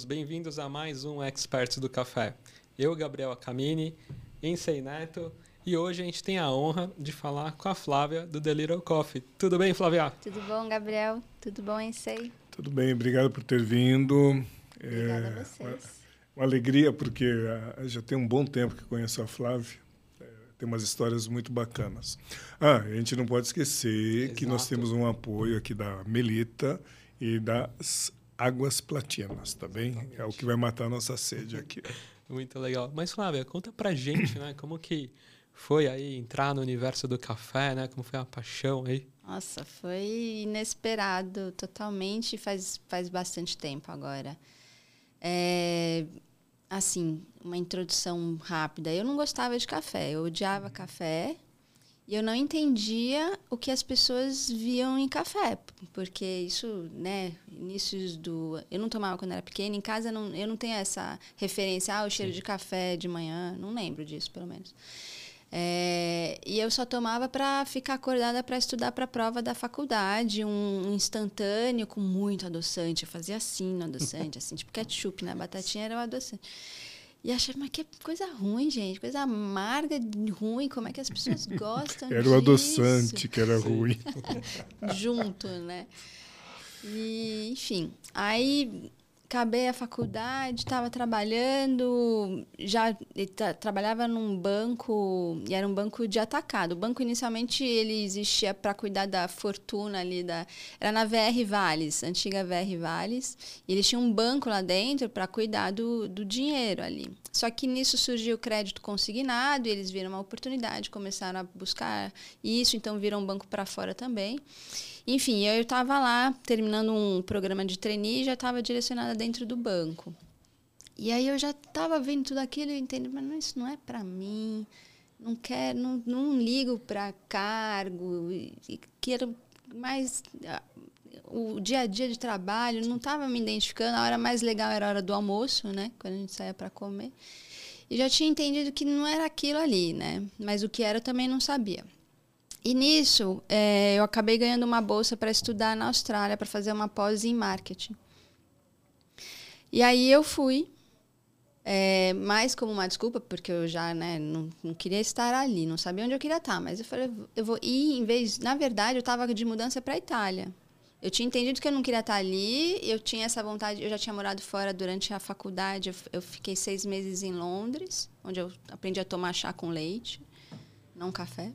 todos, bem-vindos a mais um Experts do Café. Eu, Gabriel Acamini, Ensei Neto, e hoje a gente tem a honra de falar com a Flávia do The Little Coffee. Tudo bem, Flávia? Tudo bom, Gabriel? Tudo bom, Ensei? Tudo bem, obrigado por ter vindo. Obrigada é, a vocês. Uma, uma alegria, porque uh, já tem um bom tempo que conheço a Flávia. É, tem umas histórias muito bacanas. Ah, a gente não pode esquecer Exato. que nós temos um apoio aqui da Melita e das Águas Platinas, tá bem? É o que vai matar a nossa sede aqui. Muito legal. Mas, Flávia, conta pra gente, né? Como que foi aí entrar no universo do café, né? Como foi a paixão aí? Nossa, foi inesperado totalmente faz, faz bastante tempo agora. É, assim, uma introdução rápida. Eu não gostava de café, eu odiava café. E eu não entendia o que as pessoas viam em café, porque isso, né, inícios do... Eu não tomava quando era pequena, em casa não, eu não tenho essa referência, ah, o cheiro Sim. de café de manhã, não lembro disso, pelo menos. É, e eu só tomava para ficar acordada para estudar para a prova da faculdade, um, instantâneo com muito adoçante. Eu fazia assim no adoçante, assim, tipo ketchup, né? A batatinha era o adoçante. E achava, mas que coisa ruim, gente, coisa amarga, ruim, como é que as pessoas gostam Era disso? o adoçante que era ruim. Junto, né? E, enfim, aí acabei a faculdade, estava trabalhando, já tra trabalhava num banco, e era um banco de atacado. O banco inicialmente ele existia para cuidar da fortuna ali da era na VR Vales, antiga VR Vales, e eles tinham um banco lá dentro para cuidar do, do dinheiro ali. Só que nisso surgiu o crédito consignado, e eles viram uma oportunidade, começaram a buscar isso, então viram um banco para fora também. Enfim, eu estava lá terminando um programa de trainee e já estava direcionada dentro do banco. E aí eu já estava vendo tudo aquilo e entendi, mas não, isso não é para mim. Não quero, não, não ligo para cargo, e quero mais ah, o dia a dia de trabalho, não estava me identificando. A hora mais legal era a hora do almoço, né? Quando a gente saía para comer. E já tinha entendido que não era aquilo ali, né? Mas o que era eu também não sabia. E nisso, é, eu acabei ganhando uma bolsa para estudar na Austrália, para fazer uma pós em marketing. E aí eu fui, é, mais como uma desculpa, porque eu já né, não, não, queria estar ali, não sabia onde eu queria estar. Mas eu falei, eu vou ir, em vez. Na verdade, eu estava de mudança para a Itália. Eu tinha entendido que eu não queria estar ali, eu tinha essa vontade. Eu já tinha morado fora durante a faculdade, eu, eu fiquei seis meses em Londres, onde eu aprendi a tomar chá com leite, não café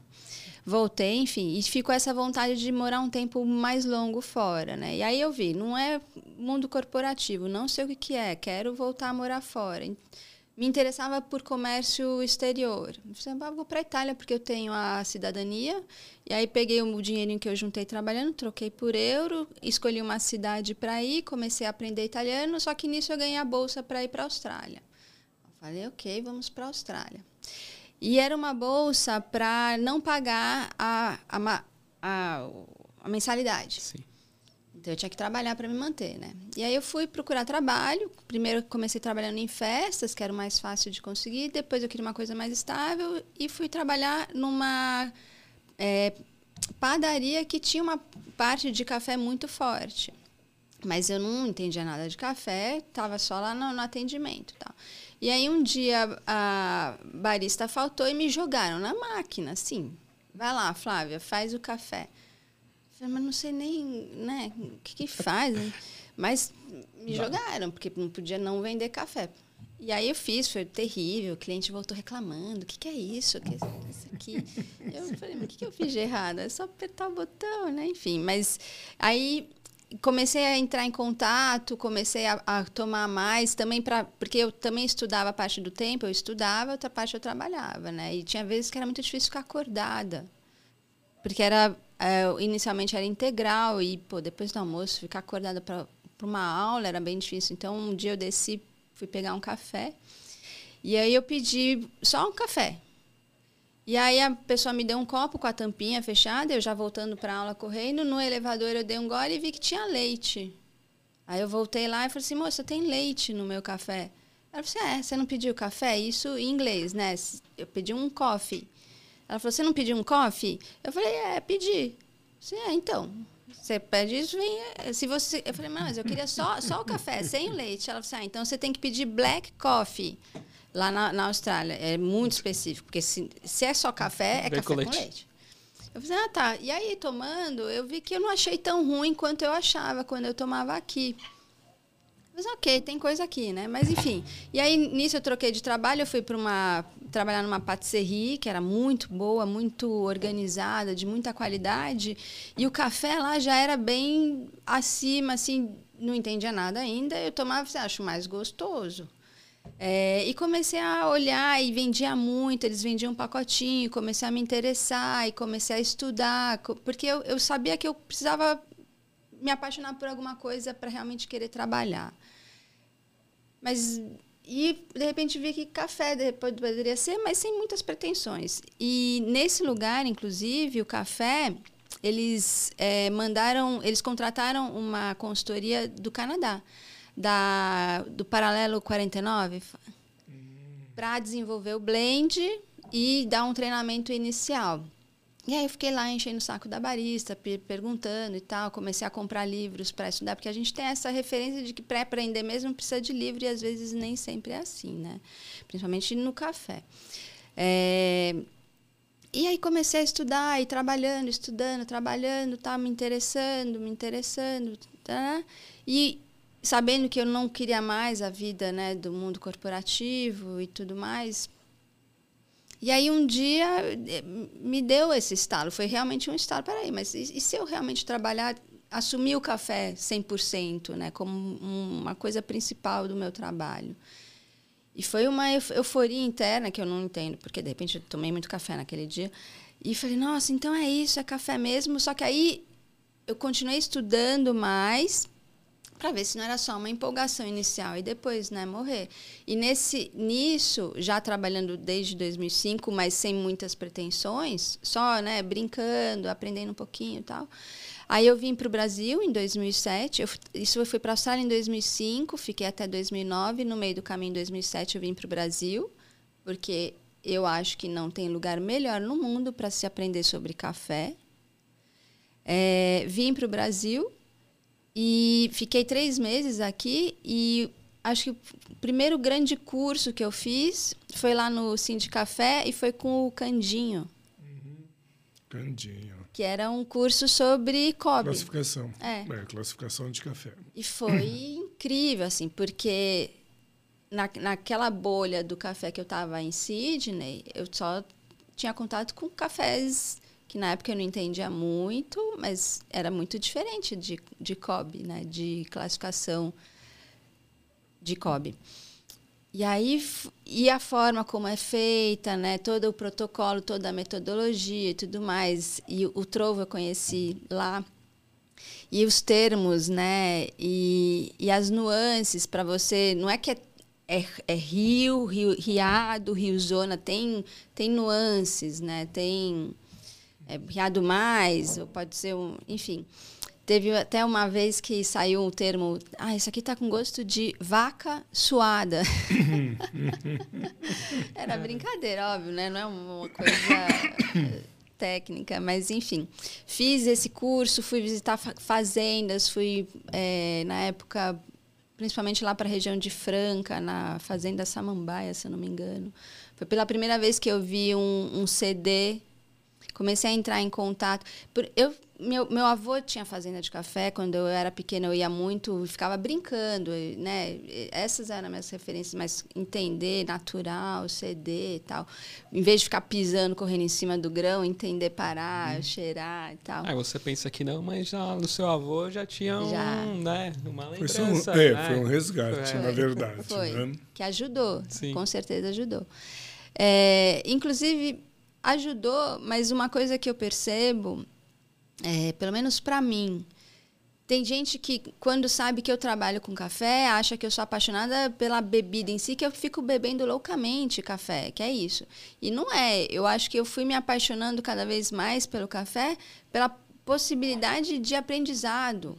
voltei, enfim, e ficou essa vontade de morar um tempo mais longo fora, né? E aí eu vi, não é mundo corporativo, não sei o que, que é, quero voltar a morar fora. Me interessava por comércio exterior. Eu ah, vou para a Itália porque eu tenho a cidadania. E aí peguei o dinheirinho que eu juntei trabalhando, troquei por euro, escolhi uma cidade para ir, comecei a aprender italiano, só que nisso eu ganhei a bolsa para ir para a Austrália. Eu falei, ok, vamos para a Austrália. E era uma bolsa para não pagar a, a, a, a mensalidade. Sim. Então eu tinha que trabalhar para me manter, né? E aí eu fui procurar trabalho. Primeiro comecei trabalhando em festas, que era o mais fácil de conseguir. Depois eu queria uma coisa mais estável e fui trabalhar numa é, padaria que tinha uma parte de café muito forte. Mas eu não entendia nada de café, estava só lá no, no atendimento, tal. E aí um dia a barista faltou e me jogaram na máquina, assim. Vai lá, Flávia, faz o café. Eu falei, mas não sei nem, né, o que, que faz. Né? Mas me jogaram, porque não podia não vender café. E aí eu fiz, foi terrível. O cliente voltou reclamando: o que, que é isso? O que é isso aqui? Eu falei: mas o que, que eu fiz de errado? É só apertar o botão, né? Enfim, mas aí comecei a entrar em contato, comecei a, a tomar mais também para porque eu também estudava parte do tempo, eu estudava, outra parte eu trabalhava, né? E tinha vezes que era muito difícil ficar acordada. Porque era é, inicialmente era integral e pô, depois do almoço ficar acordada para uma aula era bem difícil. Então um dia eu desci, fui pegar um café. E aí eu pedi só um café. E aí a pessoa me deu um copo com a tampinha fechada, eu já voltando para aula correndo, no elevador eu dei um gole e vi que tinha leite. Aí eu voltei lá e falei assim, moça, tem leite no meu café. Ela falou assim, é, você não pediu café? Isso em inglês, né? Eu pedi um coffee. Ela falou, você não pediu um coffee? Eu falei, é, pedi. Sim, é, então. Você pede isso, vem. eh, Se você, eu falei, mas eu queria só, só o café, sem leite. Ela falou assim, ah, então você tem que pedir black coffee lá na, na Austrália. É muito específico, porque se, se é só café, é café com com leite. leite. Eu falei, ah, tá. E aí, tomando, eu vi que eu não achei tão ruim quanto eu achava quando eu tomava aqui. Mas ok, tem coisa aqui, né? Mas enfim. E aí, nisso eu troquei de trabalho, eu fui para uma. trabalhar numa patisserie, que era muito boa, muito organizada, de muita qualidade. E o café lá já era bem acima, assim, não entendia nada ainda. Eu tomava, assim, acho mais gostoso. É, e comecei a olhar e vendia muito, eles vendiam um pacotinho, comecei a me interessar e comecei a estudar, porque eu, eu sabia que eu precisava me apaixonar por alguma coisa para realmente querer trabalhar. Mas e de repente vi que café poderia ser, mas sem muitas pretensões. E nesse lugar, inclusive, o café, eles eh, mandaram, eles contrataram uma consultoria do Canadá, da do Paralelo 49, para desenvolver o blend e dar um treinamento inicial. E aí eu fiquei lá enchendo o saco da barista, pe- perguntando e tal, comecei a comprar livros para estudar, porque a gente tem essa referência de que para aprender mesmo precisa de livro e às vezes nem sempre é assim, né? Principalmente no café. É, E aí comecei a estudar e trabalhando, estudando, trabalhando, tá me interessando, me interessando, tá? E sabendo que eu não queria mais a vida, né, do mundo corporativo e tudo mais, e aí um dia eh, me deu esse estalo, foi realmente um estalo. Peraí, mas e, e se eu realmente trabalhar, assumir o café 100%, né, como um- uma coisa principal do meu trabalho? E foi uma euf- euforia interna que eu não entendo, porque de repente eu tomei muito café naquele dia. E falei, nossa, então é isso, é café mesmo. Só que aí eu continuei estudando mais para ver se não era só uma empolgação inicial e depois, né, morrer. E nesse nisso, já trabalhando desde 2005, mas sem muitas pretensões, só, né, brincando, aprendendo um pouquinho e tal. Aí eu vim para o Brasil em 2007. Eu, isso eu fui para a Austrália em 2005, fiquei até 2009. No meio do caminho, em 2007, eu vim para o Brasil, porque eu acho que não tem lugar melhor no mundo para se aprender sobre café. É, vim para o Brasil e fiquei três meses aqui e acho que o primeiro grande curso que eu fiz foi lá no Cindy Café e foi com o Candinho, Candinho. que era um curso sobre cobre. Classificação. É. classificação de café. E foi incrível, assim, porque na, naquela bolha do café que eu estava em Sydney, eu só tinha contato com cafés que na época eu não entendia muito, mas era muito diferente de, de COB, né? De classificação de COB. E aí, e a forma como é feita, né? Todo o protocolo, toda a metodologia e tudo mais. E o Trovo eu conheci lá. E os termos, né? E, e as nuances para você. Não é que é, é, é rio, rio, riado, riozona. Tem, tem nuances, né? Tem é, riado mais, ou pode ser um. Enfim. Teve até uma vez que saiu um termo. Ah, isso aqui tá com gosto de vaca suada. Era brincadeira, óbvio, né? Não é uma coisa eh, técnica, mas enfim. Fiz esse curso, fui visitar fa- fazendas, fui, eh, na época, principalmente lá para a região de Franca, na Fazenda Samambaia, se eu não me engano. Foi pela primeira vez que eu vi um, um CD comecei a entrar em contato. Eu, meu, meu avô tinha fazenda de café, quando eu era pequena eu ia muito, ficava brincando, né? Essas eram minhas referências, mas entender natural, CD e tal. Em vez de ficar pisando, correndo em cima do grão, entender parar, cheirar e tal. Ah, você pensa que não, mas já no seu avô já tinha um, Já. né, uma Foi, só um, lembrança. é, né? foi um resgate, Foi. na verdade. Foi. né? Que ajudou, Sim. com certeza ajudou. É, inclusive, ajudou, mas uma coisa que eu percebo, é, pelo menos para mim, tem gente que, quando sabe que eu trabalho com café, acha que eu sou apaixonada pela bebida em si, que eu fico bebendo loucamente café, que é isso. E não é. Eu acho que eu fui me apaixonando cada vez mais pelo café, pela possibilidade de aprendizado.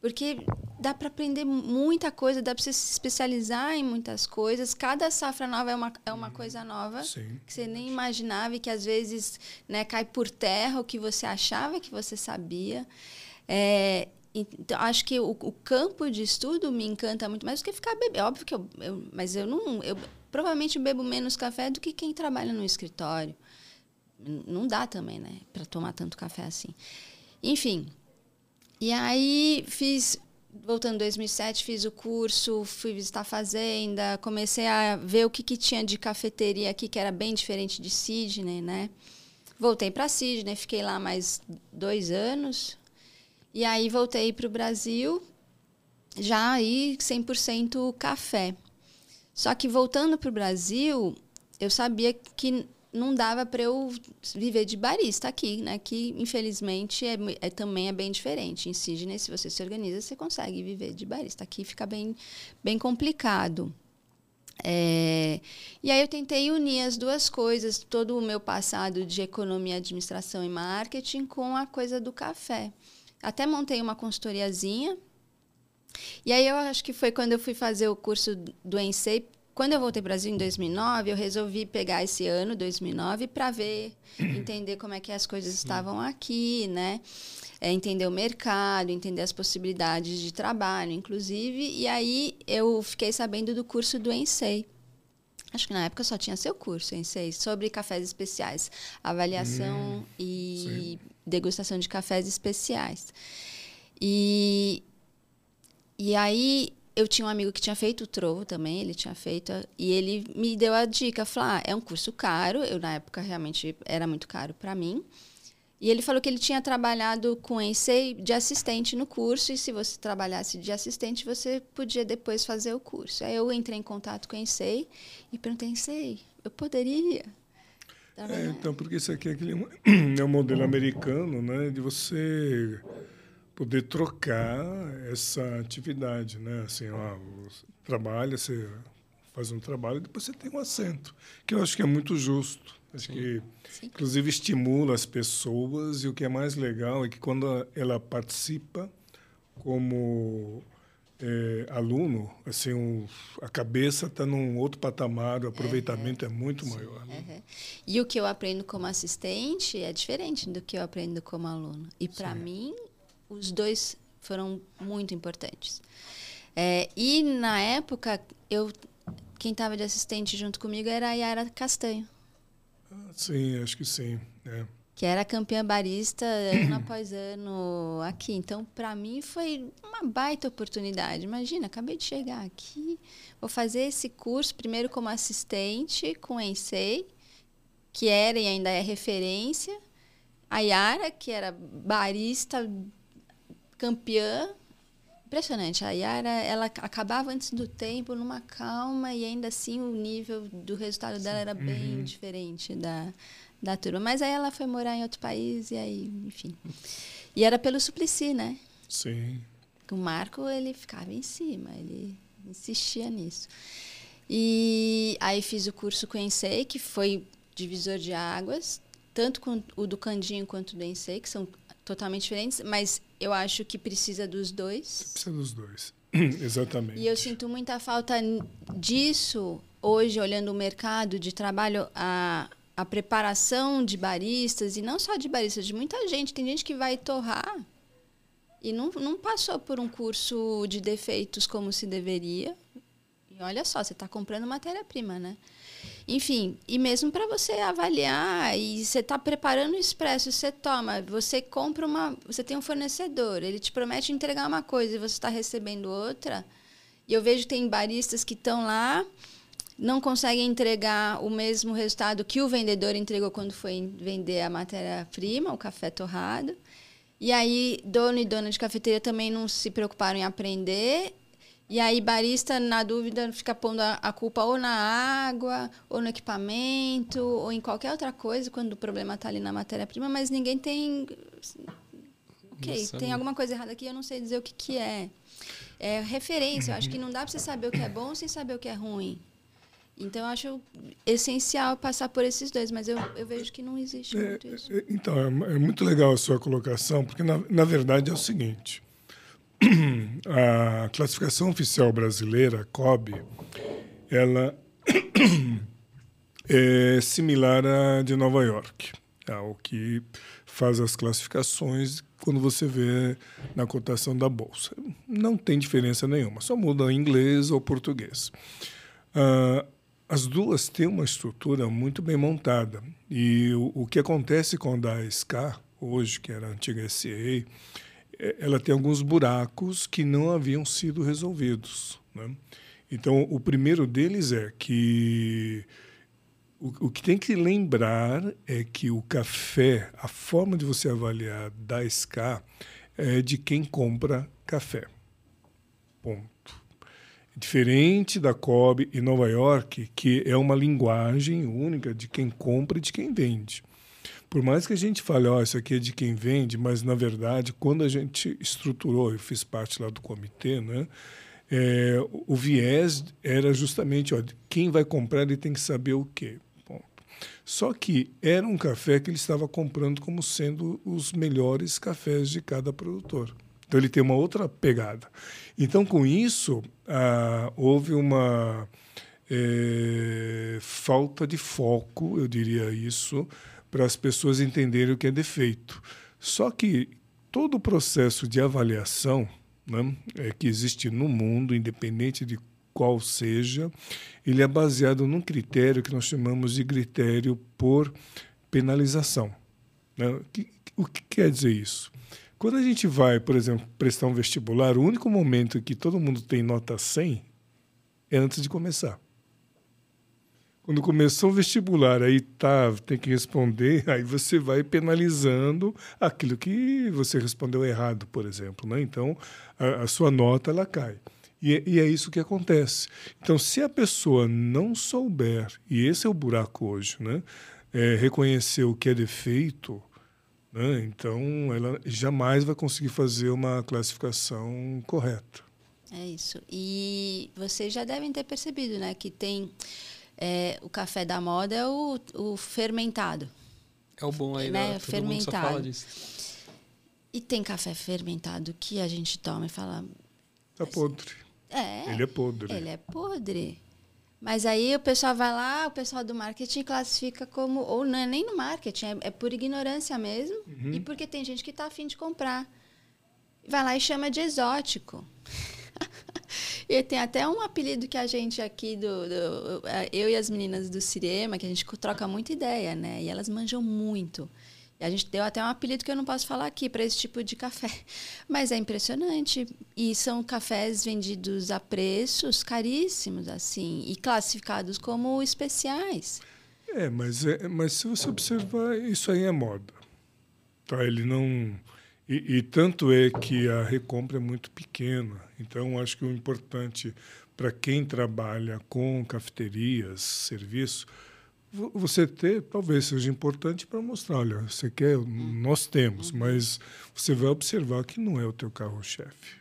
Porque dá para aprender muita coisa, dá para você se especializar em muitas coisas. Cada safra nova é uma, é uma coisa nova Sim. que você nem imaginava e que às vezes né, cai por terra o que você achava que você sabia. É, então, acho que o, o, campo de estudo me encanta muito mais do que ficar bebendo. Óbvio que eu, eu, Mas eu não. Eu provavelmente bebo menos café do que quem trabalha no escritório. Não dá também, né? Para tomar tanto café assim. Enfim. E aí fiz voltando em 2007, fiz o curso, fui visitar a fazenda, comecei a ver o que, que tinha de cafeteria aqui, que era bem diferente de Sydney, né? Voltei para Sydney, fiquei lá mais dois anos. E aí voltei para o Brasil, já aí 100% café. Só que voltando para o Brasil, eu sabia que não dava para eu viver de barista aqui, né? Que infelizmente é, é, também é bem diferente. Em Sydney, se você se organiza, você consegue viver de barista. Aqui fica bem, bem complicado. É, e aí eu tentei unir as duas coisas, todo o meu passado de economia, administração e marketing com a coisa do café. Até montei uma consultoriazinha. E aí eu acho que foi quando eu fui fazer o curso do Ensei, quando eu voltei para o Brasil em 2009, eu resolvi pegar esse ano, 2009, para ver, entender como é que as coisas estavam aqui, né? É, entender o mercado, entender as possibilidades de trabalho, inclusive. E aí eu fiquei sabendo do curso do Ensei. Acho que na época só tinha seu curso, Ensei, sobre cafés especiais, avaliação hum, e sim. degustação de cafés especiais. E, e aí eu tinha um amigo que tinha feito o Trovo também, ele tinha feito, e ele me deu a dica, falou, ah, é um curso caro, eu na época realmente era muito caro para mim, e ele falou que ele tinha trabalhado com Ensei de assistente no curso, e se você trabalhasse de assistente, você podia depois fazer o curso. Aí eu entrei em contato com Ensei e perguntei, Ensei, eu poderia? É, então, porque isso aqui é, aquele, é um modelo americano, né, de você poder trocar essa atividade, né? Assim, ó, trabalha, você faz um trabalho e depois você tem um assento, que eu acho que é muito justo. Acho Sim. que, Sim. inclusive, estimula as pessoas e o que é mais legal é que quando ela participa como é, aluno, assim, um, a cabeça está num outro patamar, o aproveitamento uhum. é muito Sim. maior. Né? Uhum. E o que eu aprendo como assistente é diferente do que eu aprendo como aluno. E para mim, os dois foram muito importantes. É, e na época, eu quem estava de assistente junto comigo era a Yara Castanho. Ah, sim, acho que sim. É. Que era campeã barista ano após ano aqui. Então, para mim, foi uma baita oportunidade. Imagina, acabei de chegar aqui, vou fazer esse curso primeiro como assistente com o Ensei, que era e ainda é referência. A Yara, que era barista campeã. Impressionante. A Yara, ela acabava antes do tempo, numa calma, e ainda assim o nível do resultado dela era bem uhum. diferente da, da turma. Mas aí ela foi morar em outro país, e aí, enfim. E era pelo Suplicy, né? Sim. O Marco, ele ficava em cima, ele insistia nisso. E aí fiz o curso com o Ensei, que foi divisor de águas, tanto com o do Candinho quanto do Ensei, que são totalmente diferentes, mas eu acho que precisa dos dois. Precisa dos dois. Exatamente. E eu sinto muita falta disso hoje, olhando o mercado de trabalho, a, a preparação de baristas, e não só de baristas, de muita gente. Tem gente que vai torrar e não, não passou por um curso de defeitos como se deveria. E olha só, você está comprando matéria-prima, né? Enfim, e mesmo para você avaliar e você está preparando o expresso, você toma, você compra uma, você tem um fornecedor, ele te promete entregar uma coisa e você está recebendo outra. E eu vejo que tem baristas que estão lá, não conseguem entregar o mesmo resultado que o vendedor entregou quando foi vender a matéria-prima, o café torrado. E aí, dono e dona de cafeteria também não se preocuparam em aprender e aí, barista, na dúvida, fica pondo a, culpa ou na água, ou no equipamento, ou em qualquer outra coisa, quando o problema está ali na matéria-prima, mas ninguém tem. Ok, Nossa, tem alguma coisa errada aqui, eu não sei dizer o que, que é. É referência, eu acho que não dá para você saber o que é bom sem saber o que é ruim. Então, eu acho essencial passar por esses dois, mas eu, eu vejo que não existe é, muito isso. É, então, é, é, muito legal a sua colocação, porque, na, na verdade, é o seguinte a classificação oficial brasileira, COB, ela é similar à de Nova York. É o que faz as classificações quando você vê na cotação da bolsa. Não tem diferença nenhuma, só muda inglês ou português. Uh, as duas têm uma estrutura muito bem montada. E o, o que acontece com a SK, hoje, que era a antiga SCA, é, ela tem alguns buracos que não haviam sido resolvidos. Né? Então, o primeiro deles é que o, o, que tem que lembrar é que o café, a forma de você avaliar da SK é de quem compra café. Ponto. Diferente da COB em Nova York, que é uma linguagem única de quem compra e de quem vende. Por mais que a gente fale, ó, oh, isso aqui é de quem vende, mas na verdade, quando a gente estruturou, eu fiz parte lá do comitê, né? É, o viés era justamente, ó, quem vai comprar ele tem que saber o quê. Só que era um café que ele estava comprando como sendo os melhores cafés de cada produtor. Então ele tem uma outra pegada. Então, com isso, ah, houve uma é, falta de foco, eu diria isso, para as pessoas entenderem o que é defeito. Só que todo o processo de avaliação né, é, que existe no mundo, independente de qual seja, ele é baseado num critério que nós chamamos de critério por penalização. Né? O que quer dizer isso? Quando a gente vai, por exemplo, prestar um vestibular, o único momento que todo mundo tem nota 100 é antes de começar. Quando começou o vestibular, aí tá, tem que responder, aí você vai penalizando aquilo que você respondeu errado, por exemplo. Né? Então, a, a sua nota ela cai. E, e, é isso que acontece. Então, se a pessoa não souber, e esse é o buraco hoje, né? É reconhecer o que é defeito, né? então ela jamais vai conseguir fazer uma classificação correta. É isso. E vocês já devem ter percebido né, que tem é, o café da moda é o, o fermentado. É o bom aí, né? fermentado. E tem café fermentado que a gente toma e fala. Tá podre. É. Ele é podre. Ele é podre. Mas aí o pessoal vai lá, o pessoal do marketing classifica como. Ou não é nem no marketing, é, é por ignorância mesmo. Uhum. E porque tem gente que está afim de comprar. Vai lá e chama de exótico. E tem até um apelido que a gente aqui, do, do, eu e as meninas do cinema, que a gente troca muita ideia, né? E elas manjam muito. A gente deu até um apelido que eu não posso falar aqui para esse tipo de café. Mas é impressionante. E são cafés vendidos a preços caríssimos, assim, e classificados como especiais. É, mas, é, mas se você observar, isso aí é moda. Tá? Ele não. E, e tanto é que a recompra é muito pequena. Então, acho que o importante para quem trabalha com cafeterias, serviço, você ter talvez seja importante para mostrar, olha, você quer, nós temos, uhum. mas você vai observar que não é o teu carro-chefe.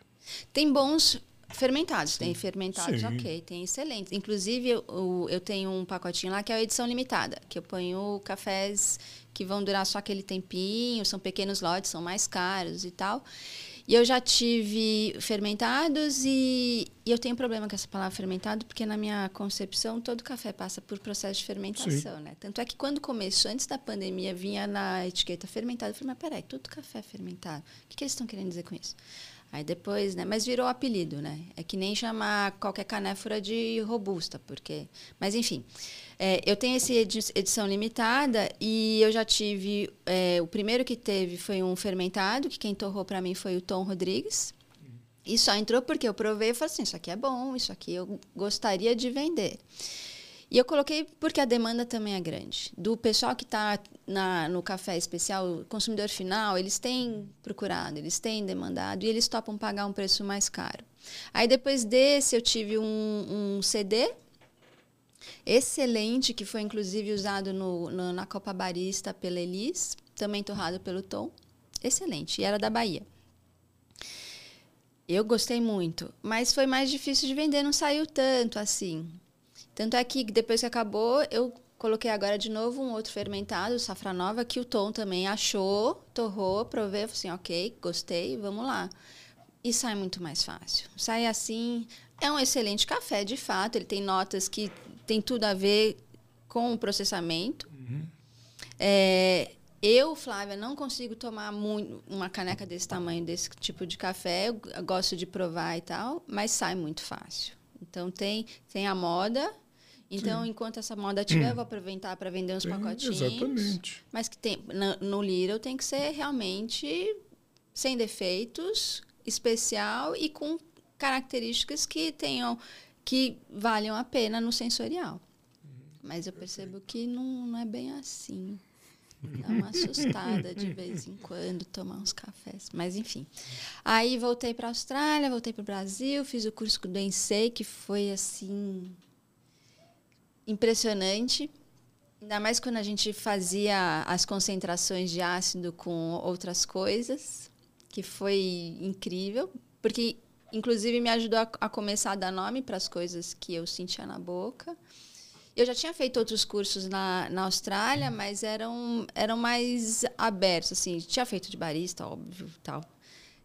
Tem bons fermentados, tem fermentados, Sim. ok, tem excelentes. Inclusive, eu, eu tenho um pacotinho lá que é a edição limitada, que eu ponho cafés que vão durar só aquele tempinho, são pequenos lotes, são mais caros e tal. E eu já tive fermentados e, e, eu tenho problema com essa palavra fermentado, porque na minha concepção todo café passa por processo de fermentação, né? Tanto é que quando começou, antes da pandemia, vinha na etiqueta fermentado. Eu falei, mas peraí, todo café é fermentado. O que, que eles estão querendo dizer com isso? Aí depois, né? Mas virou apelido, né? É que nem chamar qualquer canéfora de robusta, porque. Mas enfim. É, eu tenho essa edição limitada e eu já tive. É, o primeiro que teve foi um fermentado, que quem torrou para mim foi o Tom Rodrigues. E só entrou porque eu provei e falei assim: isso aqui é bom, isso aqui eu gostaria de vender. E eu coloquei porque a demanda também é grande. Do pessoal que está no café especial, o consumidor final, eles têm procurado, eles têm demandado e eles topam pagar um preço mais caro. Aí depois desse eu tive um, um CD excelente, que foi inclusive usado no, no, na Copa Barista pela Elis, também torrado pelo Tom. Excelente, e era da Bahia. Eu gostei muito, mas foi mais difícil de vender, não saiu tanto assim. Tanto é que depois que acabou, eu coloquei agora de novo um outro fermentado, safranova, que o Tom também achou, torrou, provei, falei assim, ok, gostei, vamos lá. E sai muito mais fácil. Sai assim, é um excelente café, de fato, ele tem notas que tem tudo a ver com o processamento. Uhum. É, eu, Flávia, não consigo tomar muito, uma caneca desse tamanho, desse tipo de café. Eu gosto de provar e tal, mas sai muito fácil. Então tem, tem a moda. Então, Sim. enquanto essa moda tiver, eu vou aproveitar para vender uns Sim, pacotinhos. Exatamente. Mas que tem, no, no Little tem que ser realmente sem defeitos, especial e com características que tenham que valham a pena no sensorial. Mas eu percebo que não, não é bem assim. Dá uma assustada de vez em quando tomar uns cafés. Mas enfim. Aí voltei para a Austrália, voltei para o Brasil, fiz o curso do Ensei, que foi assim impressionante. Ainda mais quando a gente fazia as concentrações de ácido com outras coisas, que foi incrível, porque inclusive me ajudou a, a começar a dar nome para as coisas que eu sentia na boca. Eu já tinha feito outros cursos na, na Austrália, mas eram, eram mais abertos, assim. Tinha feito de barista, óbvio, tal.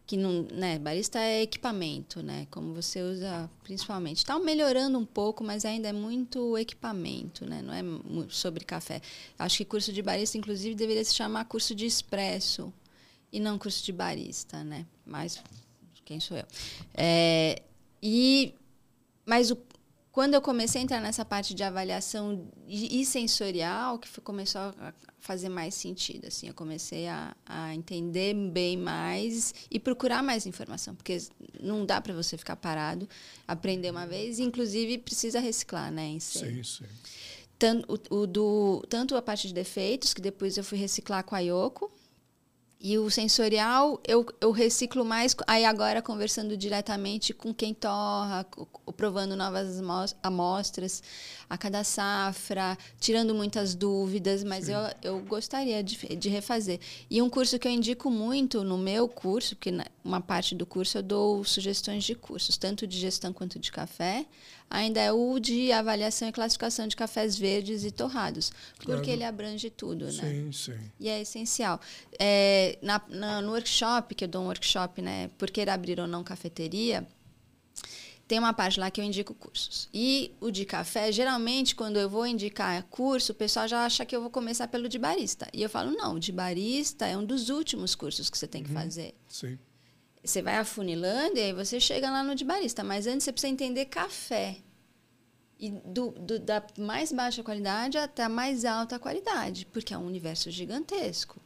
Que não, né, barista é equipamento, né? Como você usa principalmente. Está melhorando um pouco, mas ainda é muito equipamento, né? Não é sobre café. Acho que curso de barista, inclusive, deveria se chamar curso de expresso e não curso de barista, né? Mas quem sou eu? É, e mas o, quando eu comecei a entrar nessa parte de avaliação e sensorial, que foi, começou a fazer mais sentido, assim, eu comecei a, a entender bem mais e procurar mais informação, porque não dá para você ficar parado, aprender uma vez, inclusive precisa reciclar, né? Em sim, sim. Tanto, o, o do, tanto a parte de defeitos, que depois eu fui reciclar com a Yoko, e o sensorial eu, eu reciclo mais, aí agora conversando diretamente com quem torra, provando novas amostras a cada safra, tirando muitas dúvidas, mas eu, eu gostaria de, de refazer. E um curso que eu indico muito no meu curso, porque uma parte do curso eu dou sugestões de cursos, tanto de gestão quanto de café, ainda é o de avaliação e classificação de cafés verdes e torrados, porque claro. ele abrange tudo, sim, né? Sim, sim. E é essencial. É, na, na, no workshop, que eu dou um workshop, né? Por que abrir ou não cafeteria, tem uma parte lá que eu indico cursos. E o de café, geralmente, quando eu vou indicar curso, o pessoal já acha que eu vou começar pelo de barista. E eu falo, não, o de barista é um dos últimos cursos que você tem que uhum. fazer. Sim. Você vai afunilando e aí você chega lá no de barista. Mas antes você precisa entender café. E do, do, da mais baixa qualidade até a mais alta qualidade, porque é um universo gigantesco.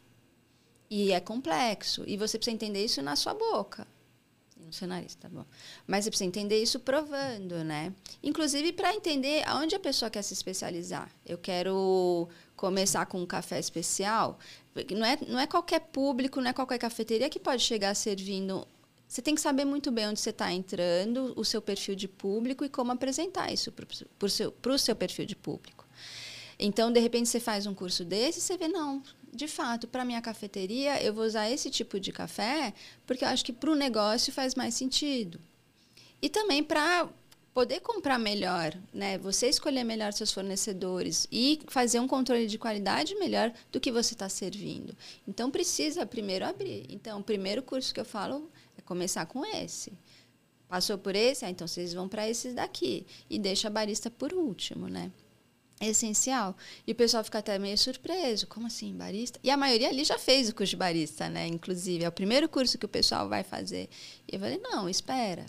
E é complexo. E você precisa entender isso na sua boca. No seu nariz, tá bom. Mas você precisa entender isso provando, né? Inclusive para entender aonde a pessoa quer se especializar. Eu quero começar com um café especial. Não é, não é qualquer público, não é qualquer cafeteria que pode chegar servindo você tem que saber muito bem onde você está entrando, o seu perfil de público e como apresentar isso para o seu, seu perfil de público. Então, de repente, você faz um curso desse e você vê, não, de fato, para minha cafeteria, eu vou usar esse tipo de café porque eu acho que para o negócio faz mais sentido. E também para poder comprar melhor, né? Você escolher melhor seus fornecedores e fazer um controle de qualidade melhor do que você está servindo. Então precisa primeiro abrir. Então o primeiro curso que eu falo começar com esse. Passou por esse, ah, então vocês vão para esses daqui. E deixa a barista por último, né? É essencial. E o pessoal fica até meio surpreso. Como assim, barista? E a maioria ali já fez o curso de barista, né? Inclusive, é o primeiro curso que o pessoal vai fazer. E eu falei, não, espera.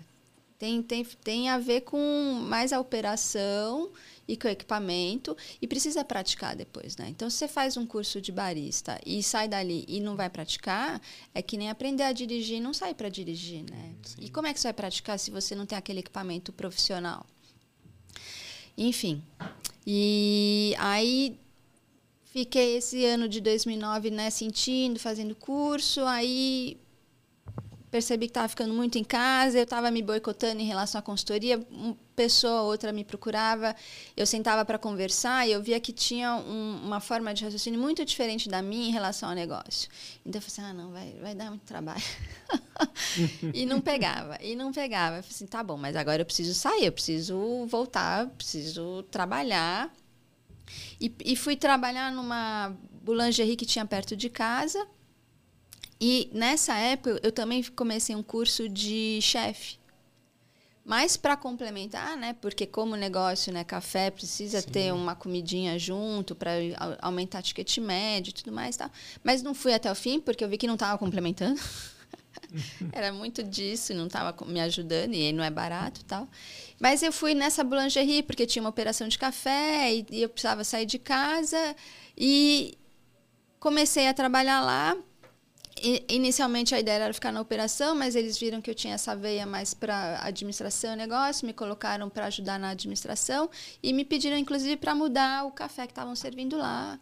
Tem, tem, tem a ver com mais a operação e com o equipamento e precisa praticar depois, né? Então, se você faz um curso de barista e sai dali e não vai praticar, é que nem aprender a dirigir não sai para dirigir, né? Sim. E como é que você vai praticar se você não tem aquele equipamento profissional? Enfim. E aí fiquei esse ano de 2009, né, sentindo, fazendo curso, aí percebi que estava ficando muito em casa, eu estava me boicotando em relação à consultoria, uma pessoa ou outra me procurava, eu sentava para conversar e eu via que tinha um, uma forma de raciocínio muito diferente da minha em relação ao negócio. Então eu falei assim, ah, não, vai, vai dar muito trabalho. e não pegava, e não pegava. Eu falei assim, tá bom, mas agora eu preciso sair, eu preciso voltar, preciso trabalhar. E, e fui trabalhar numa boulangerie que tinha perto de casa, e nessa época eu também comecei um curso de chefe. Mas para complementar, né? Porque como negócio, né, café precisa Sim. ter uma comidinha junto para aumentar ticket médio e tudo mais, tá? Mas não fui até o fim porque eu vi que não estava complementando. Era muito disso, não estava me ajudando e não é barato, tal. Mas eu fui nessa boulangerie porque tinha uma operação de café e, e eu precisava sair de casa e comecei a trabalhar lá inicialmente a ideia era ficar na operação, mas eles viram que eu tinha essa veia mais para administração e negócio, me colocaram para ajudar na administração e me pediram inclusive para mudar o café que estavam servindo lá.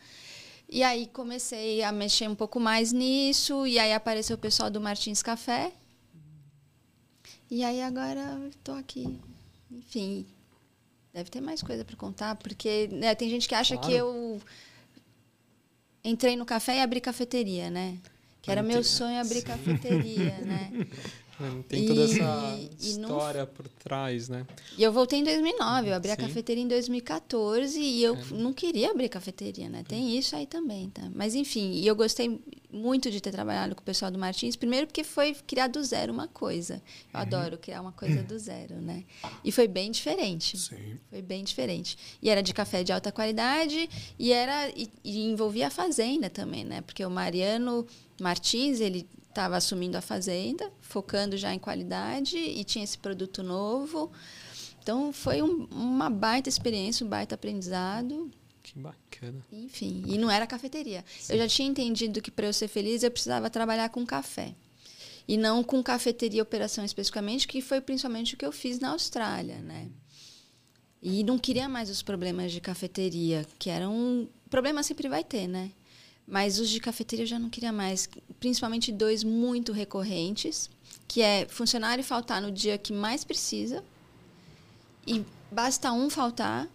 E aí comecei a mexer um pouco mais nisso e aí apareceu o pessoal do Martins Café. E aí agora estou aqui. Enfim, deve ter mais coisa para contar, porque né, tem gente que acha claro. que eu entrei no café e abri cafeteria, né? Que era meu sonho abrir cafeteria, né? Tem toda e, essa história não... por trás, né? E eu voltei em 2009, eu abri Sim. a cafeteria em 2014 e eu é. não queria abrir cafeteria, né? Tem isso aí também, tá? Mas enfim, e eu gostei muito de ter trabalhado com o pessoal do Martins, primeiro porque foi criar do zero uma coisa. Eu uhum. adoro criar uma coisa do zero, né? E foi bem diferente. Sim. Foi bem diferente. E era de café de alta qualidade e era e, e envolvia a fazenda também, né? Porque o Mariano Martins, ele estava assumindo a fazenda, focando já em qualidade e tinha esse produto novo. Então foi um, uma baita experiência, um baita aprendizado. Que bacana. Enfim, e não era cafeteria. Sim. Eu já tinha entendido que para eu ser feliz eu precisava trabalhar com café. E não com cafeteria operação especificamente, que foi principalmente o que eu fiz na Austrália, né? E não queria mais os problemas de cafeteria, que eram um problema sempre vai ter, né? Mas os de cafeteria eu já não queria mais, principalmente dois muito recorrentes, que é funcionário faltar no dia que mais precisa e basta um faltar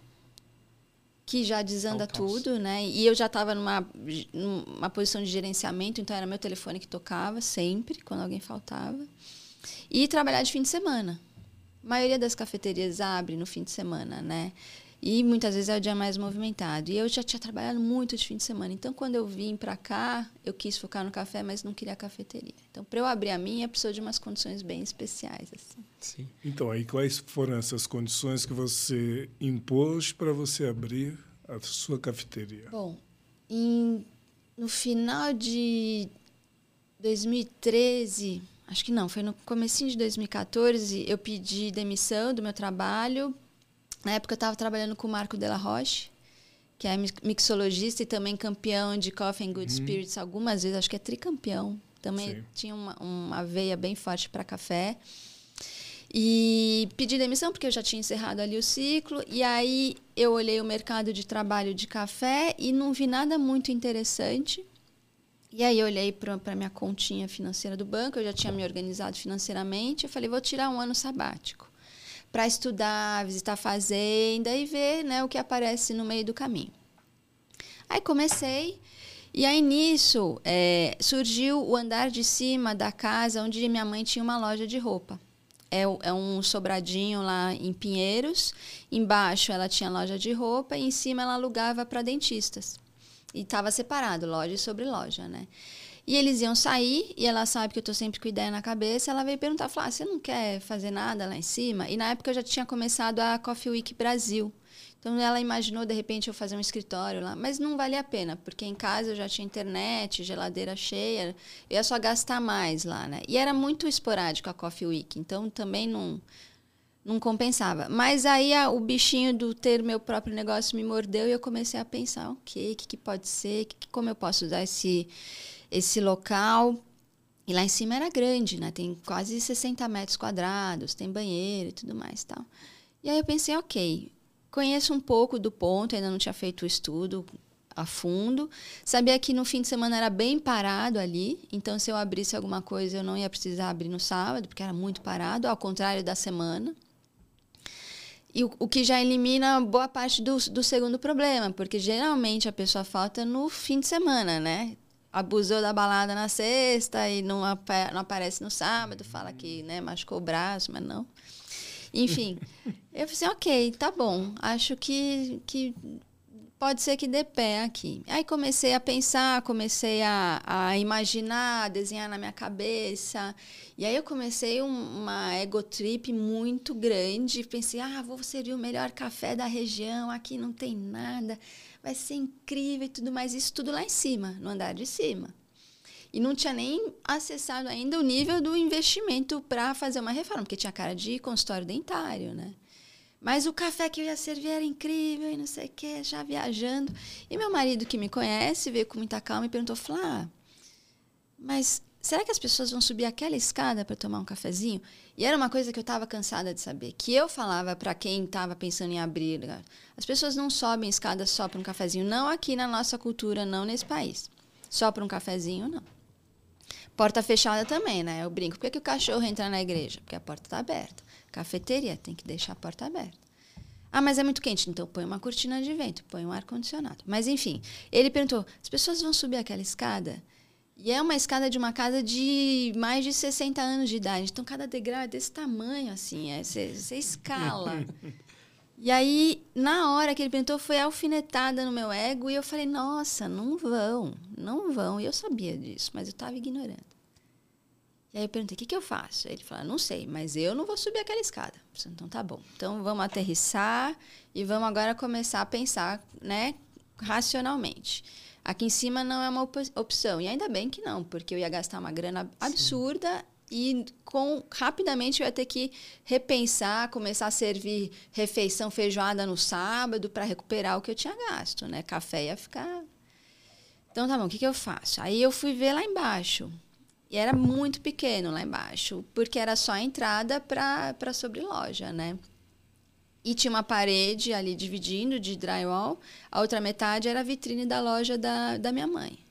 que já desanda tudo, né? E eu já estava numa, numa posição de gerenciamento, então era meu telefone que tocava sempre quando alguém faltava. E trabalhar de fim de semana. A maioria das cafeterias abre no fim de semana, né? E muitas vezes é o dia mais movimentado. E eu já tinha trabalhado muito de fim de semana. Então, quando eu vim para cá, eu quis focar no café, mas não queria cafeteria. Então, para eu abrir a minha, precisou de umas condições bem especiais. Assim. Sim. Então, aí quais foram essas condições que você impôs para você abrir a sua cafeteria? Bom, em, no final de 2013, acho que não, foi no comecinho de 2014, eu pedi demissão do meu trabalho na época eu estava trabalhando com o Marco Della Roche, que é mixologista e também campeão de Coffee and Good uhum. Spirits algumas vezes, acho que é tricampeão. Também Sim. tinha uma, uma veia bem forte para café. E pedi demissão porque eu já tinha encerrado ali o ciclo. E aí eu olhei o mercado de trabalho de café e não vi nada muito interessante. E aí eu olhei para a minha continha financeira do banco, eu já tinha me organizado financeiramente. Eu falei, vou tirar um ano sabático para estudar, visitar a fazenda e ver né, o que aparece no meio do caminho. Aí comecei, e aí nisso é, surgiu o andar de cima da casa onde minha mãe tinha uma loja de roupa. É, é um sobradinho lá em Pinheiros. Embaixo ela tinha loja de roupa e em cima ela alugava para dentistas. E estava separado, loja sobre loja, né? E eles iam sair, e ela sabe que eu estou sempre com ideia na cabeça. Ela veio perguntar: falou, ah, você não quer fazer nada lá em cima? E na época eu já tinha começado a Coffee Week Brasil. Então ela imaginou de repente eu fazer um escritório lá, mas não valia a pena, porque em casa eu já tinha internet, geladeira cheia, eu ia só gastar mais lá, né? E era muito esporádico a Coffee Week, então também não não compensava. Mas aí a, o bichinho do ter meu próprio negócio me mordeu e eu comecei a pensar, o que, que pode ser, que, como eu posso usar esse esse local. E lá em cima era grande, né? Tem quase 60 metros quadrados, tem banheiro e tudo mais tal. E aí eu pensei, ok, conheço um pouco do ponto, ainda não tinha feito o estudo a fundo. Sabia que no fim de semana era bem parado ali, então se eu abrisse alguma coisa eu não ia precisar abrir no sábado, porque era muito parado, ao contrário da semana. E o, o, que já elimina boa parte do, do segundo problema, porque geralmente a pessoa falta no fim de semana, né? Abusou da balada na sexta e não, ap não aparece no sábado, fala que né, machucou o braço, mas não. Enfim, eu falei assim, ok, tá bom. Acho que, que pode ser que dê pé aqui. Aí comecei a pensar, comecei a, a imaginar, a desenhar na minha cabeça. E aí eu comecei um, uma ego trip muito grande. Pensei, ah, vou servir o melhor café da região, aqui não tem nada, vai ser incrível e tudo mais. Isso tudo lá em cima, no andar de cima. E não tinha nem acessado ainda o nível do investimento para fazer uma reforma, porque tinha cara de consultório dentário, né? Mas o café que eu ia servir era incrível e não sei o quê, já viajando. E meu marido, que me conhece, veio com muita calma e perguntou: Flá, mas será que as pessoas vão subir aquela escada para tomar um cafezinho? E era uma coisa que eu estava cansada de saber. Que eu falava para quem estava pensando em abrir: as pessoas não sobem escada só para um cafezinho. Não aqui na nossa cultura, não nesse país. Só para um cafezinho, não. Porta fechada também, né? Eu brinco. Por que, que o cachorro entra na igreja? Porque a porta está aberta. Cafeteria, tem que deixar a porta aberta. Ah, mas é muito quente. Então põe uma cortina de vento, põe um ar-condicionado. Mas enfim, ele perguntou: as pessoas vão subir aquela escada? E é uma escada de uma casa de mais de 60 anos de idade. Então cada degrau é desse tamanho, assim. Você é, escala. e aí, na hora que ele perguntou, foi alfinetada no meu ego. E eu falei: nossa, não vão, não vão. E eu sabia disso, mas eu estava ignorando. E aí eu perguntei, o que, que eu faço? Ele falou, não sei, mas eu não vou subir aquela escada. Então tá bom. Então vamos aterrissar e vamos agora começar a pensar, né, racionalmente. Aqui em cima não é uma opção. E ainda bem que não, porque eu ia gastar uma grana absurda Sim. e com rapidamente eu ia ter que repensar, começar a servir refeição feijoada no sábado para recuperar o que eu tinha gasto, né? Café ia ficar então tá bom, o que, que eu faço? Aí eu fui ver lá embaixo e era muito pequeno lá embaixo, porque era só a entrada para a sobreloja, né? E tinha uma parede ali dividindo de drywall, a outra metade era a vitrine da loja da, da minha mãe.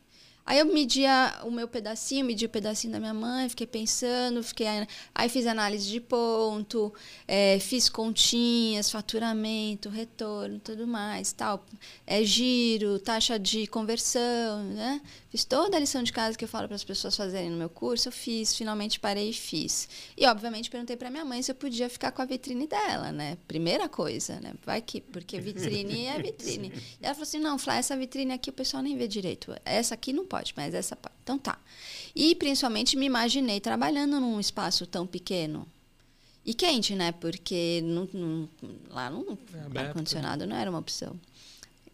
Aí eu media o meu pedacinho, medi o pedacinho da minha mãe, fiquei pensando, fiquei aí fiz análise de ponto, é, fiz continhas, faturamento, retorno, tudo mais, tal, é giro, taxa de conversão, né? Fiz toda a lição de casa que eu falo para as pessoas fazerem no meu curso, eu fiz, finalmente parei e fiz. E obviamente perguntei para minha mãe se eu podia ficar com a vitrine dela, né? Primeira coisa, né? Vai que porque vitrine é vitrine. E ela falou assim: "Não, Flá, essa vitrine aqui o pessoal nem vê direito. Essa aqui não pode, mas essa pode". Então tá. E principalmente me imaginei trabalhando num espaço tão pequeno. E quente, né? Porque não, não, lá no é ar condicionado não era uma opção.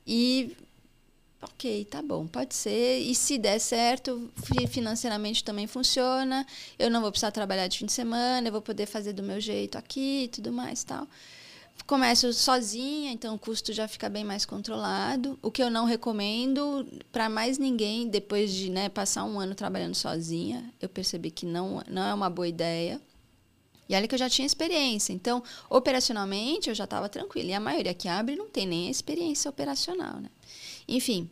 E ok, tá bom, pode ser. E se der certo, financeiramente também funciona. Eu não vou precisar trabalhar de fim de semana, eu vou poder fazer do meu jeito aqui e tudo mais tal. Começo sozinha, então o custo já fica bem mais controlado. O que eu não recomendo para mais ninguém, depois de né, passar um ano trabalhando sozinha, eu percebi que não, não é uma boa ideia. E olha que eu já tinha experiência. Então, operacionalmente, eu já estava tranquila. E a maioria que abre não tem nem experiência operacional, né? Enfim.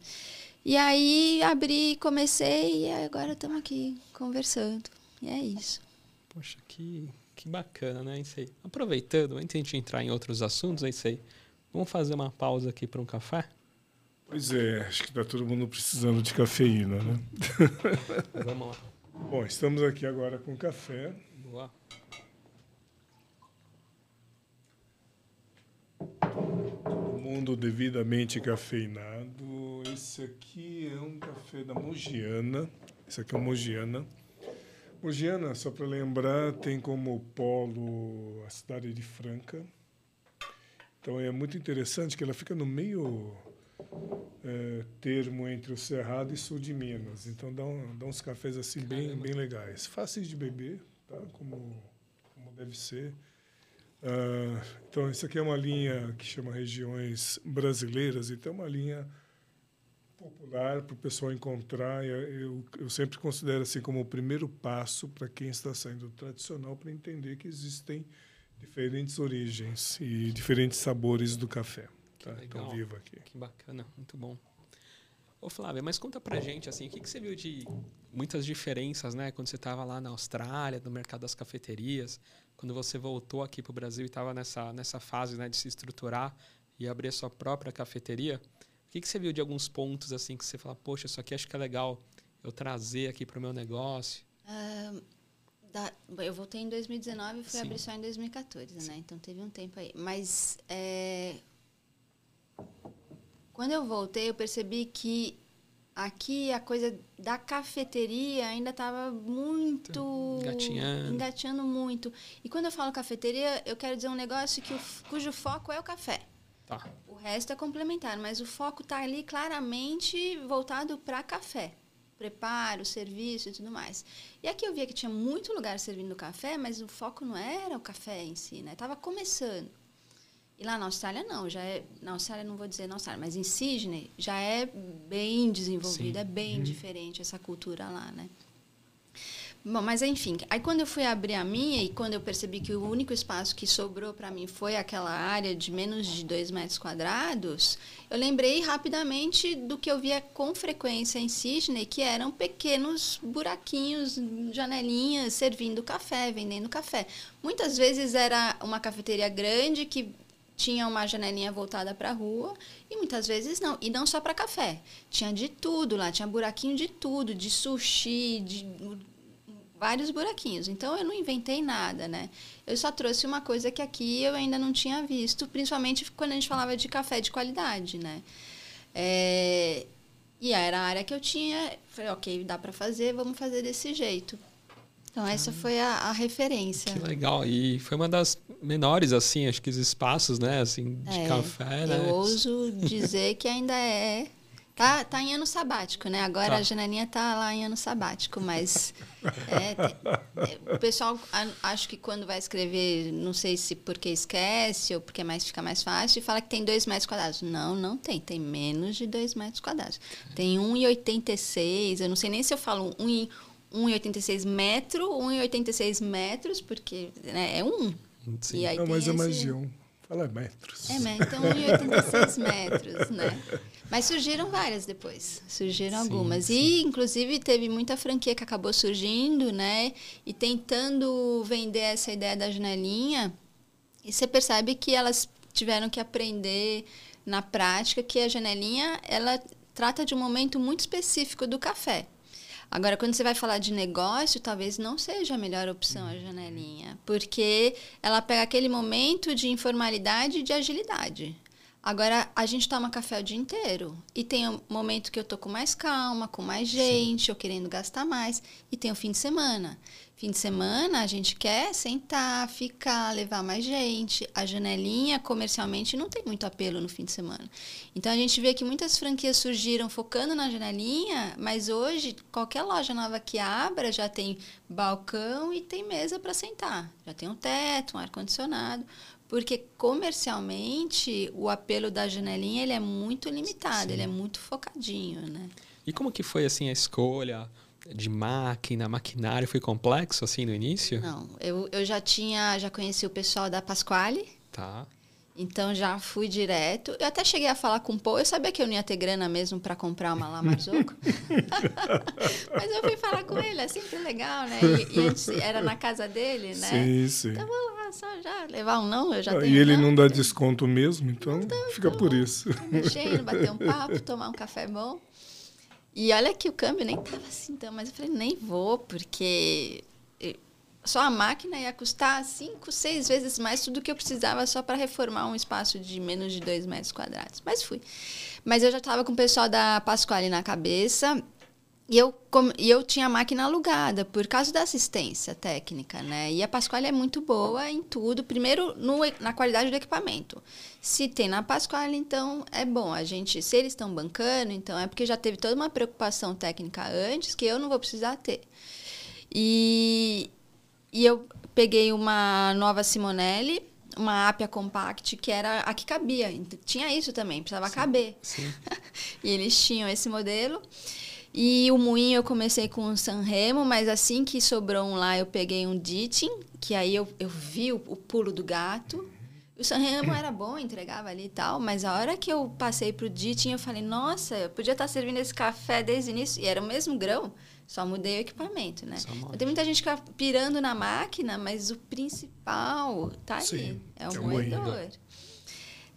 E aí abri, comecei e agora estamos aqui conversando. E é isso. Poxa, que, que bacana, né, Ensei? Aproveitando, antes de a gente entrar em outros assuntos, Ensei, vamos fazer uma pausa aqui para um café? Pois é, acho que está todo mundo precisando de cafeína, né? vamos lá. Bom, estamos aqui agora com café. Boa. mundo devidamente cafeinado. Esse aqui é um café da Mogiana. Esse aqui é o Mogiana. Mogiana, só para lembrar, tem como polo a cidade de Franca. Então é muito interessante que ela fica no meio é, termo entre o Cerrado e Sul de Minas. Então dá, um, dá uns cafés assim bem, bem legais. Fáceis de beber, tá? como, como deve ser. Uh, então, isso aqui é uma linha que chama regiões brasileiras, então é uma linha popular para o pessoal encontrar. Eu, eu sempre considero assim como o primeiro passo para quem está saindo do tradicional para entender que existem diferentes origens e diferentes sabores do café. Tá? Então, vivo aqui. Que bacana, muito bom. Ô Flávia, mas conta pra gente assim, o que, que você viu de muitas diferenças, né, quando você estava lá na Austrália, no mercado das cafeterias, quando você voltou aqui para o Brasil e estava nessa, nessa fase né, de se estruturar e abrir a sua própria cafeteria, o que, que você viu de alguns pontos assim que você fala, poxa, isso aqui acho que é legal eu trazer aqui para o meu negócio? Uh, da, eu voltei em 2019 e fui Sim. abrir só em 2014, né? Sim. né? Então teve um tempo aí. Mas é, Quando eu voltei, eu percebi que aqui a coisa da cafeteria ainda estava muito engatinhando. engatinhando muito. E quando eu falo cafeteria, eu quero dizer um negócio que o, cujo foco é o café. Tá. O resto é complementar, mas o foco está ali claramente voltado para café. Preparo, serviço e tudo mais. E aqui eu via que tinha muito lugar servindo café, mas o foco não era o café em si, né? Tava começando. E lá na Austrália não, já é, na Austrália não vou dizer na Austrália, mas em Sydney já é bem desenvolvido, Sim. é bem Uhum. diferente essa cultura lá, né? Bom, mas enfim, aí quando eu fui abrir a minha e quando eu percebi que o único espaço que sobrou para mim foi aquela área de menos de dois metros quadrados, eu lembrei rapidamente do que eu via com frequência em Sydney, que eram pequenos buraquinhos, janelinhas, servindo café, vendendo café. Muitas vezes era uma cafeteria grande que tinha uma janelinha voltada para a rua e muitas vezes não. E não só para café. Tinha de tudo lá, tinha buraquinho de tudo, de sushi, de vários buraquinhos. Então eu não inventei nada, né? Eu só trouxe uma coisa que aqui eu ainda não tinha visto, principalmente quando a gente falava de café de qualidade, né? É, E era a área que eu tinha. Falei, ok, dá para fazer, vamos fazer desse jeito. Então essa foi a, a referência. Que legal. E foi uma das menores, assim, acho que os espaços, né, assim, de É, café, né? Eu ouso dizer que ainda é. Tá, tá em ano sabático, né? Agora Tá. a Jananinha tá lá em ano sabático, mas é, tem- é, o pessoal a- acho que quando vai escrever, não sei se porque esquece ou porque mais fica mais fácil, fala que tem dois metros quadrados. Não, não tem, tem menos de dois metros quadrados. Tem 1,86, eu não sei nem se eu falo 1 e- 1,86 metro, 1,86 metros, porque né, é um. Sim. E aí Não, mas é mais de um. Fala metros. é, então 1,86 metros, né? Mas surgiram várias depois. Surgiram Sim, algumas. sim. E, inclusive, teve muita franquia que acabou surgindo, né? E tentando vender essa ideia da janelinha. E você percebe que elas tiveram que aprender na prática que a janelinha, ela trata de um momento muito específico do café. Agora, quando você vai falar de negócio, talvez não seja a melhor opção a janelinha, porque ela pega aquele momento de informalidade e de agilidade. Agora, a gente toma café o dia inteiro. E tem um momento que eu tô com mais calma, com mais gente, eu querendo gastar mais. E tem o fim de semana. Fim de semana, a gente quer sentar, ficar, levar mais gente. A janelinha, comercialmente, não tem muito apelo no fim de semana. Então, a gente vê que muitas franquias surgiram focando na janelinha, mas hoje, qualquer loja nova que abra já tem balcão e tem mesa para sentar. Já tem um teto, um ar-condicionado. Porque comercialmente o apelo da janelinha ele é muito limitado, Sim. ele é muito focadinho, né? E como que foi, assim, a escolha de máquina, maquinário? Foi complexo, assim, no início? Não, eu, eu já tinha, já conheci o pessoal da Pasquale, Tá. Então já fui direto. Eu até cheguei a falar com o Paul, eu sabia que eu não ia ter grana mesmo para comprar uma lá. Mas eu fui falar com ele, é sempre legal, né? E, e antes era na casa dele, né? Sim, sim. Então vou lá só já levar um não, eu já Ah, tenho e ele um não dá desconto mesmo, então fica por isso. mexendo, bater um papo, tomar um café bom. E olha que o câmbio nem tava assim tão, mas eu falei, nem vou, porque só a máquina ia custar cinco, seis vezes mais tudo que eu precisava só para reformar um espaço de menos de dois metros quadrados. Mas fui. Mas eu já estava com o pessoal da Pasquale na cabeça. E eu, com- e eu tinha a máquina alugada por causa da assistência técnica, né? E a Pasquale é muito boa em tudo. Primeiro, no na qualidade do equipamento. Se tem na Pasquale, então é bom. A gente, se eles estão bancando, então é porque já teve toda uma preocupação técnica antes que eu não vou precisar ter. E, e eu peguei uma nova Simonelli, uma Apia Compact, que era a que cabia. Tinha isso também, precisava caber. Sim. E eles tinham esse modelo. E o moinho eu comecei com um Sanremo, mas assim que sobrou um lá, eu peguei um Dittin, que aí eu, eu vi o, o pulo do gato. O Sanremo era bom, entregava ali e tal, mas a hora que eu passei pro Dittin, eu falei, nossa, eu podia estar servindo esse café desde o início. E era o mesmo grão, só mudei o equipamento, né? Molde. Tem muita gente que fica pirando na máquina, mas o principal tá ali, Sim, é o é moedor.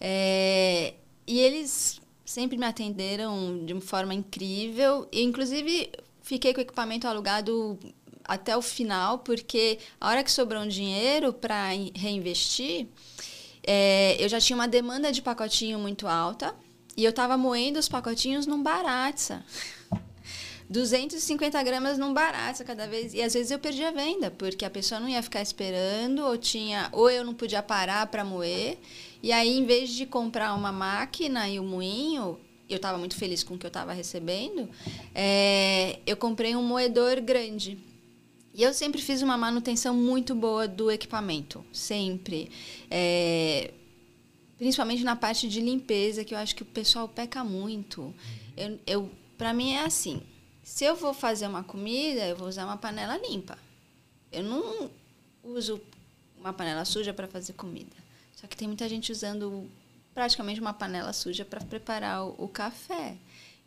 É, e eles sempre me atenderam de uma forma incrível. E, inclusive, fiquei com o equipamento alugado até o final, porque a hora que sobrou um dinheiro para reinvestir, é, eu já tinha uma demanda de pacotinho muito alta. E eu tava moendo os pacotinhos num Baratza. 250 gramas num Baratza cada vez. E às vezes eu perdia a venda, porque a pessoa não ia ficar esperando, ou tinha, ou eu não podia parar para moer. E aí, em vez de comprar uma máquina e um moinho, eu estava muito feliz com o que eu estava recebendo, é, eu comprei um moedor grande. E eu sempre fiz uma manutenção muito boa do equipamento, sempre. É, principalmente na parte de limpeza, que eu acho que o pessoal peca muito. Eu, eu para mim é assim, se eu vou fazer uma comida, eu vou usar uma panela limpa. Eu não uso uma panela suja para fazer comida. Só que tem muita gente usando praticamente uma panela suja para preparar o, o, café.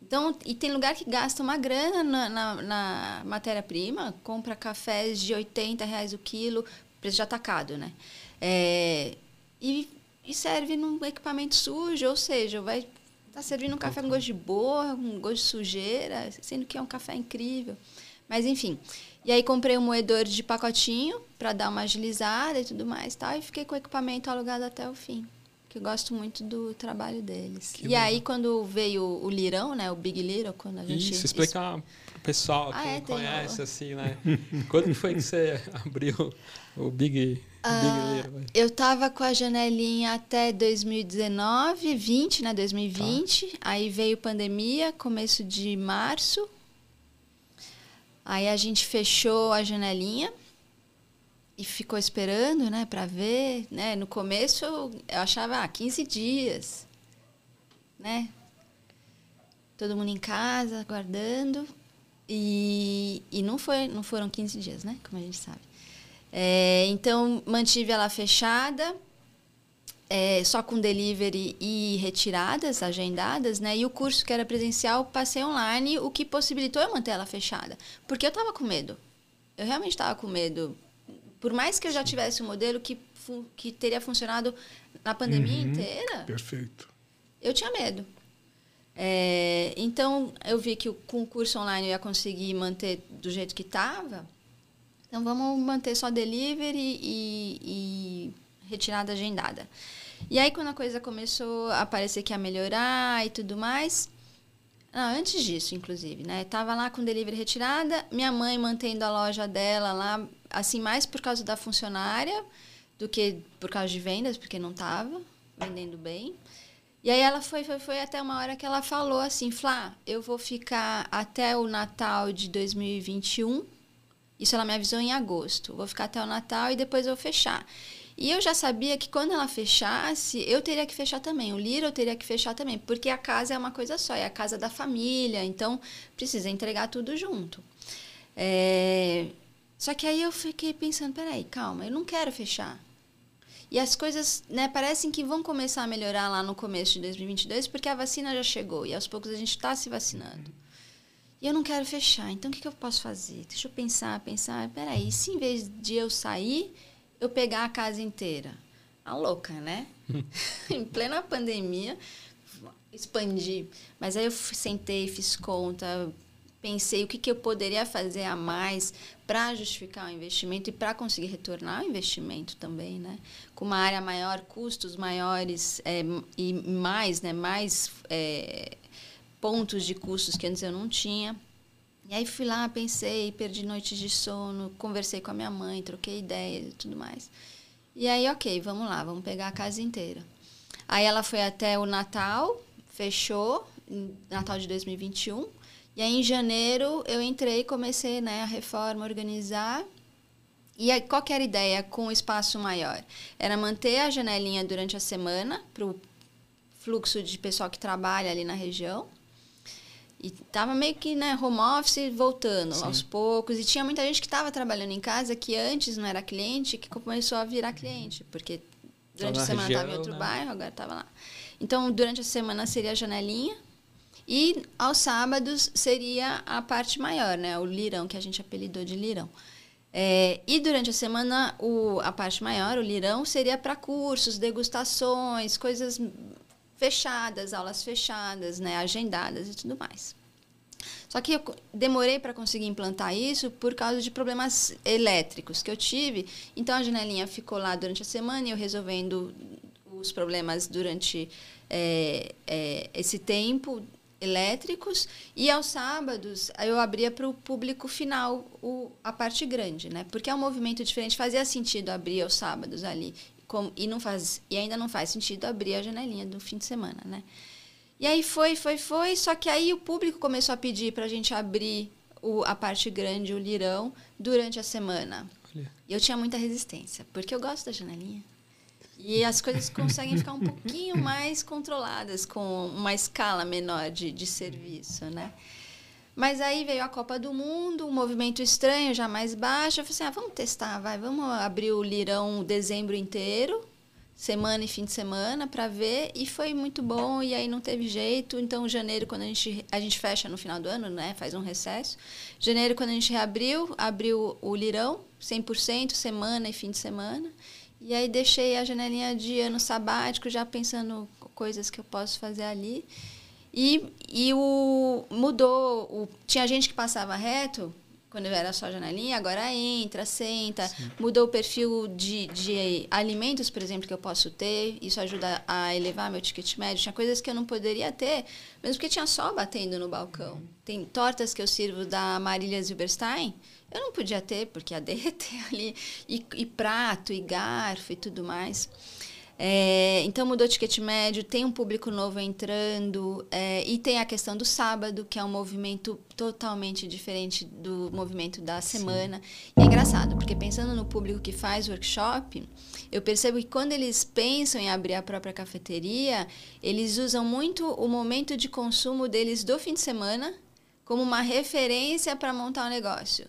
Então, e tem lugar que gasta uma grana na, na, na matéria-prima, compra cafés de 80 reais o quilo, preço já atacado, né? É, e, e serve num equipamento sujo, ou seja, vai tá servindo um café com gosto de boa, com gosto de sujeira, sendo que é um café incrível. Mas, enfim. E aí comprei um moedor de pacotinho para dar uma agilizada e tudo mais, tal, e fiquei com o equipamento alugado até o fim que eu gosto muito do trabalho deles. Que e bom. aí, quando veio o Lirão, né? O Big Little, quando a gente... Isso, explicar pro pessoal que ah, é, conhece, assim, né? quando foi que você abriu o Big, Little? Eu tava com a janelinha até 2019, 20, né? 2020. Tá. Aí veio pandemia, começo de março. Aí a gente fechou a janelinha e ficou esperando, né, para ver, né? No começo eu achava ah, 15 dias, né? Todo mundo em casa, aguardando. E, e não, foi, não foram 15 dias, né? Como a gente sabe. É, então, mantive ela fechada, é, só com delivery e retiradas agendadas, né? E o curso que era presencial, passei online, o que possibilitou eu manter ela fechada. Porque eu estava com medo. Eu realmente estava com medo por mais que eu já tivesse um modelo que, que teria funcionado na pandemia uhum, inteira. Perfeito. Eu tinha medo. É, então, eu vi que o, com o curso online eu ia conseguir manter do jeito que estava. Então, vamos manter só delivery e, e retirada agendada. E aí, quando a coisa começou a parecer que ia melhorar e tudo mais, ah, antes disso, inclusive, né? Tava lá com delivery retirada, minha mãe mantendo a loja dela lá, assim, mais por causa da funcionária do que por causa de vendas, porque não tava vendendo bem. E aí ela foi, foi, foi até uma hora que ela falou assim, Flá, eu vou ficar até o Natal de 2021. Isso ela me avisou em agosto. Vou ficar até o Natal e depois vou fechar. E eu já sabia que quando ela fechasse, eu teria que fechar também. O Lira eu teria que fechar também, porque a casa é uma coisa só, é a casa da família, então precisa entregar tudo junto. É... Só que aí eu fiquei pensando, peraí, calma, eu não quero fechar. E as coisas né, parecem que vão começar a melhorar lá no começo de 2022, porque a vacina já chegou e aos poucos a gente está se vacinando. E eu não quero fechar, então o que, que eu posso fazer? Deixa eu pensar, pensar, peraí, se em vez de eu sair eu pegar a casa inteira. A louca, né? em plena pandemia, expandi. Mas aí eu sentei, fiz conta, pensei o que, que eu poderia fazer a mais para justificar o investimento e para conseguir retornar o investimento também, né? Com uma área maior, custos maiores é, e mais, né? Mais é, pontos de custos que antes eu não tinha. E aí fui lá, pensei, perdi noites de sono, conversei com a minha mãe, troquei ideias e tudo mais. E aí, ok, vamos lá, vamos pegar a casa inteira. Aí ela foi até o Natal, fechou, Natal de 2021. E aí, em janeiro, eu entrei, comecei né, a reforma, organizar. E aí, qual era a ideia com o espaço maior? Era manter a janelinha durante a semana, para o fluxo de pessoal que trabalha ali na região. E tava meio que, né, home office voltando Sim. aos poucos. E tinha muita gente que estava trabalhando em casa que antes não era cliente, que começou a virar cliente, porque durante a semana estava em outro né? bairro, agora estava lá. Então, durante a semana seria a janelinha. E aos sábados seria a parte maior, né? O lirão, que a gente apelidou de lirão. É, e durante a semana, o, a parte maior, o lirão, seria para cursos, degustações, coisas fechadas, aulas fechadas, né, agendadas e tudo mais. Só que eu demorei para conseguir implantar isso por causa de problemas elétricos que eu tive. Então a janelinha ficou lá durante a semana e eu resolvendo os problemas durante é, é, esse tempo elétricos e aos sábados eu abria para o público final o, a parte grande, né? Porque é um movimento diferente, fazia sentido abrir aos sábados ali como, e não faz e ainda não faz sentido abrir a janelinha do fim de semana, né? E aí foi, foi, foi, só que aí o público começou a pedir para a gente abrir o, a parte grande, o lirão, durante a semana. Olha. E eu tinha muita resistência, porque eu gosto da janelinha. E as coisas conseguem ficar um pouquinho mais controladas com uma escala menor de, de serviço, né? Mas aí veio a Copa do Mundo, um movimento estranho, já mais baixo. Eu falei assim, ah, vamos testar, vai, vamos abrir o lirão dezembro inteiro, semana e fim de semana, para ver. E foi muito bom, e aí não teve jeito. Então, janeiro, quando a gente, a gente fecha no final do ano, né, faz um recesso. Janeiro, quando a gente reabriu, abriu o lirão, 100%, semana e fim de semana. E aí deixei a janelinha de ano sabático, já pensando coisas que eu posso fazer ali. E, e o mudou. O, tinha gente que passava reto, quando era só janelinha, agora entra, senta. Sim. Mudou o perfil de, de alimentos, por exemplo, que eu posso ter. Isso ajuda a elevar meu ticket médio. Tinha coisas que eu não poderia ter, mesmo porque tinha só batendo no balcão. Tem tortas que eu sirvo da Marília Zilberstein eu não podia ter, porque ia derreter ali. E, e prato, e garfo e tudo mais. É, então mudou o ticket médio, tem um público novo entrando é, e tem a questão do sábado, que é um movimento totalmente diferente do movimento da semana. Sim. E é engraçado, porque pensando no público que faz workshop, eu percebo que quando eles pensam em abrir a própria cafeteria, eles usam muito o momento de consumo deles do fim de semana como uma referência para montar o um negócio.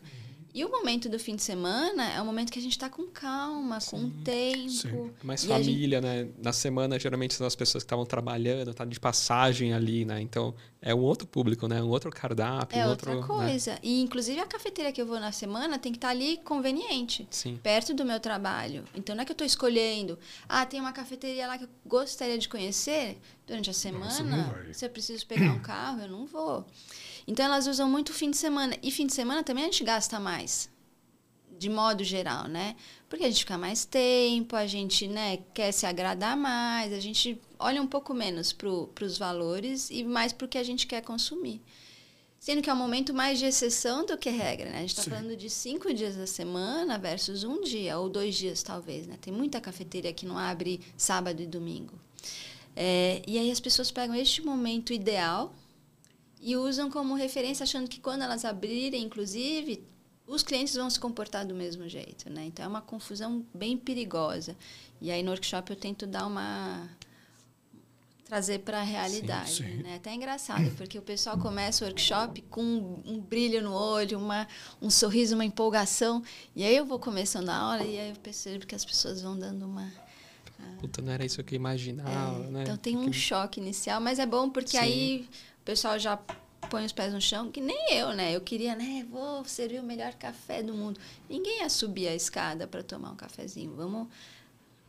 E o momento do fim de semana é o momento que a gente está com calma, Sim. com tempo. Sim. Mais família, gente... né? Na semana, geralmente, são as pessoas que estavam trabalhando, tá de passagem ali, né? Então, é um outro público, né? Um outro cardápio. É um outra outro, né? coisa. Né? E, inclusive, a cafeteira que eu vou na semana tem que estar tá ali conveniente. Sim. Perto do meu trabalho. Então, não é que eu estou escolhendo. Ah, tem uma cafeteria lá que eu gostaria de conhecer durante a semana. Se eu preciso pegar um carro, eu não vou. Então elas usam muito fim de semana. E fim de semana também a gente gasta mais. De modo geral, né? Porque a gente fica mais tempo, a gente né, quer se agradar mais, a gente olha um pouco menos para os valores e mais para o que a gente quer consumir. Sendo que é um momento mais de exceção do que regra, né? A gente está falando de cinco dias da semana versus um dia, ou dois dias, talvez, né? Tem muita cafeteria que não abre sábado e domingo. É, e aí as pessoas pegam este momento ideal e usam como referência, achando que quando elas abrirem, inclusive, os clientes vão se comportar do mesmo jeito, né? Então é uma confusão bem perigosa. E aí no workshop eu tento dar uma trazer para a realidade, sim, sim. né? Até é engraçado, porque o pessoal começa o workshop com um, brilho no olho, uma um sorriso, uma empolgação, e aí eu vou começando a aula e aí eu percebo que as pessoas vão dando uma Puta, não era isso que eu imaginava, é, né? Então tem um choque inicial, mas é bom porque sim. aí pessoal já põe os pés no chão, que nem eu, né? Eu queria, né? Vou servir o melhor café do mundo. Ninguém ia subir a escada para tomar um cafezinho. Vamos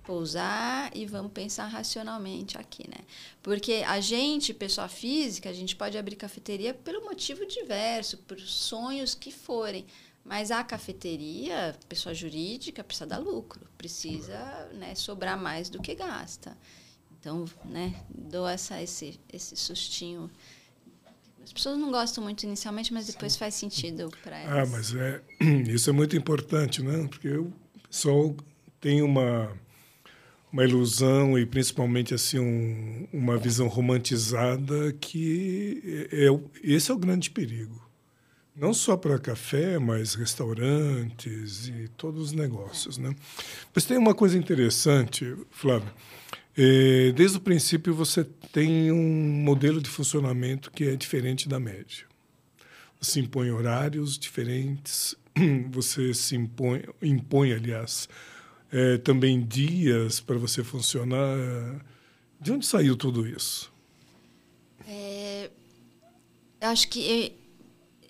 pousar e vamos pensar racionalmente aqui, né? Porque a gente, pessoa física, a gente pode abrir cafeteria pelo motivo diverso, por sonhos que forem. Mas a cafeteria, pessoa jurídica, precisa dar lucro, precisa né, sobrar mais do que gasta. Então, né, dou essa, esse, esse sustinho as pessoas não gostam muito inicialmente, mas depois Sim. faz sentido para ah, elas. Ah, mas é, isso é muito importante, né? Porque o pessoal tem uma uma ilusão e principalmente assim um, uma visão romantizada que é, é, esse é o grande perigo não só para café mas restaurantes e todos os negócios é. né mas tem uma coisa interessante Flávio desde o princípio, você tem um modelo de funcionamento que é diferente da média. Você impõe horários diferentes, você se impõe, impõe aliás, é, também dias para você funcionar. De onde saiu tudo isso? É, acho que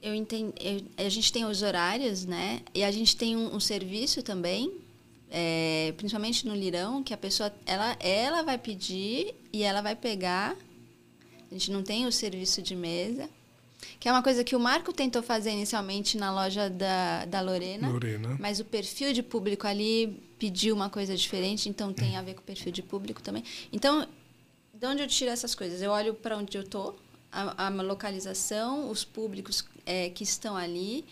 eu, eu entendo, eu, a gente tem os horários, né? E a gente tem um, um serviço também é, principalmente no lirão, que a pessoa ela, ela vai pedir e ela vai pegar. A gente não tem o serviço de mesa. que é uma coisa que o Marco tentou fazer inicialmente na loja da, da Lorena, Lorena. mas o perfil de público ali pediu uma coisa diferente, então tem a ver com o perfil de público também. Então, de onde eu tiro essas coisas? Eu olho para onde eu estou, a, a localização, os públicos é, que estão ali,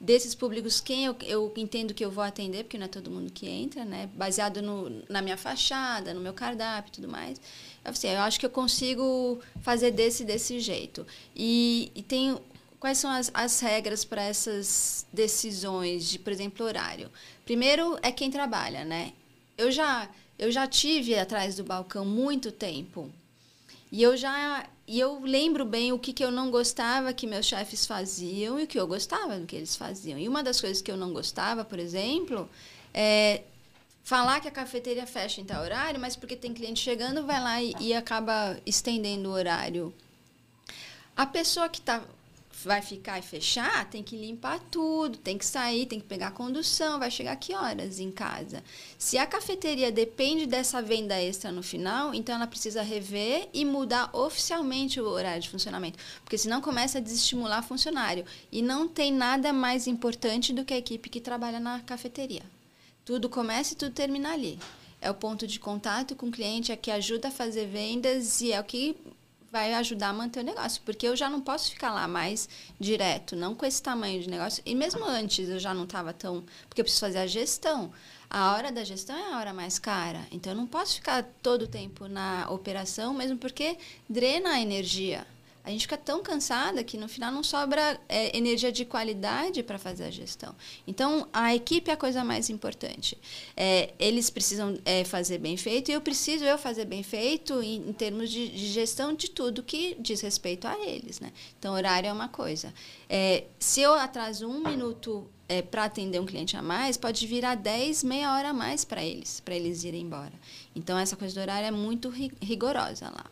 desses públicos quem eu, eu entendo que eu vou atender, porque não é todo mundo que entra, né? Baseado no, na minha fachada, no meu cardápio e tudo mais. Assim, eu acho que eu consigo fazer desse desse jeito. E, e tem quais são as, as regras para essas decisões de, por exemplo, horário? Primeiro é quem trabalha, né? Eu já eu já tive atrás do balcão muito tempo. E eu já e eu lembro bem o que, que eu não gostava que meus chefes faziam e o que eu gostava do que eles faziam. E uma das coisas que eu não gostava, por exemplo, é falar que a cafeteria fecha em tal horário, mas porque tem cliente chegando, vai lá e, e acaba estendendo o horário. A pessoa que está vai ficar e fechar, tem que limpar tudo, tem que sair, tem que pegar condução, vai chegar que horas em casa? Se a cafeteria depende dessa venda extra no final, então ela precisa rever e mudar oficialmente o horário de funcionamento, porque senão começa a desestimular funcionário. E não tem nada mais importante do que a equipe que trabalha na cafeteria. Tudo começa e tudo termina ali. É o ponto de contato com o cliente, é que ajuda a fazer vendas e é o que vai ajudar a manter o negócio, porque eu já não posso ficar lá mais direto, não com esse tamanho de negócio. E mesmo antes eu já não estava tão, porque eu preciso fazer a gestão. A hora da gestão é a hora mais cara, então eu não posso ficar todo o tempo na operação, mesmo porque drena a energia a gente fica tão cansada que no final não sobra é, energia de qualidade para fazer a gestão. Então, a equipe é a coisa mais importante. É, eles precisam é, fazer bem feito e eu preciso eu fazer bem feito em, em termos de, de, gestão de tudo que diz respeito a eles. Né? Então, horário é uma coisa. É, se eu atraso um minuto é, para atender um cliente a mais, pode virar 10, meia hora a mais para eles, para eles irem embora. Então, essa coisa do horário é muito rigorosa lá.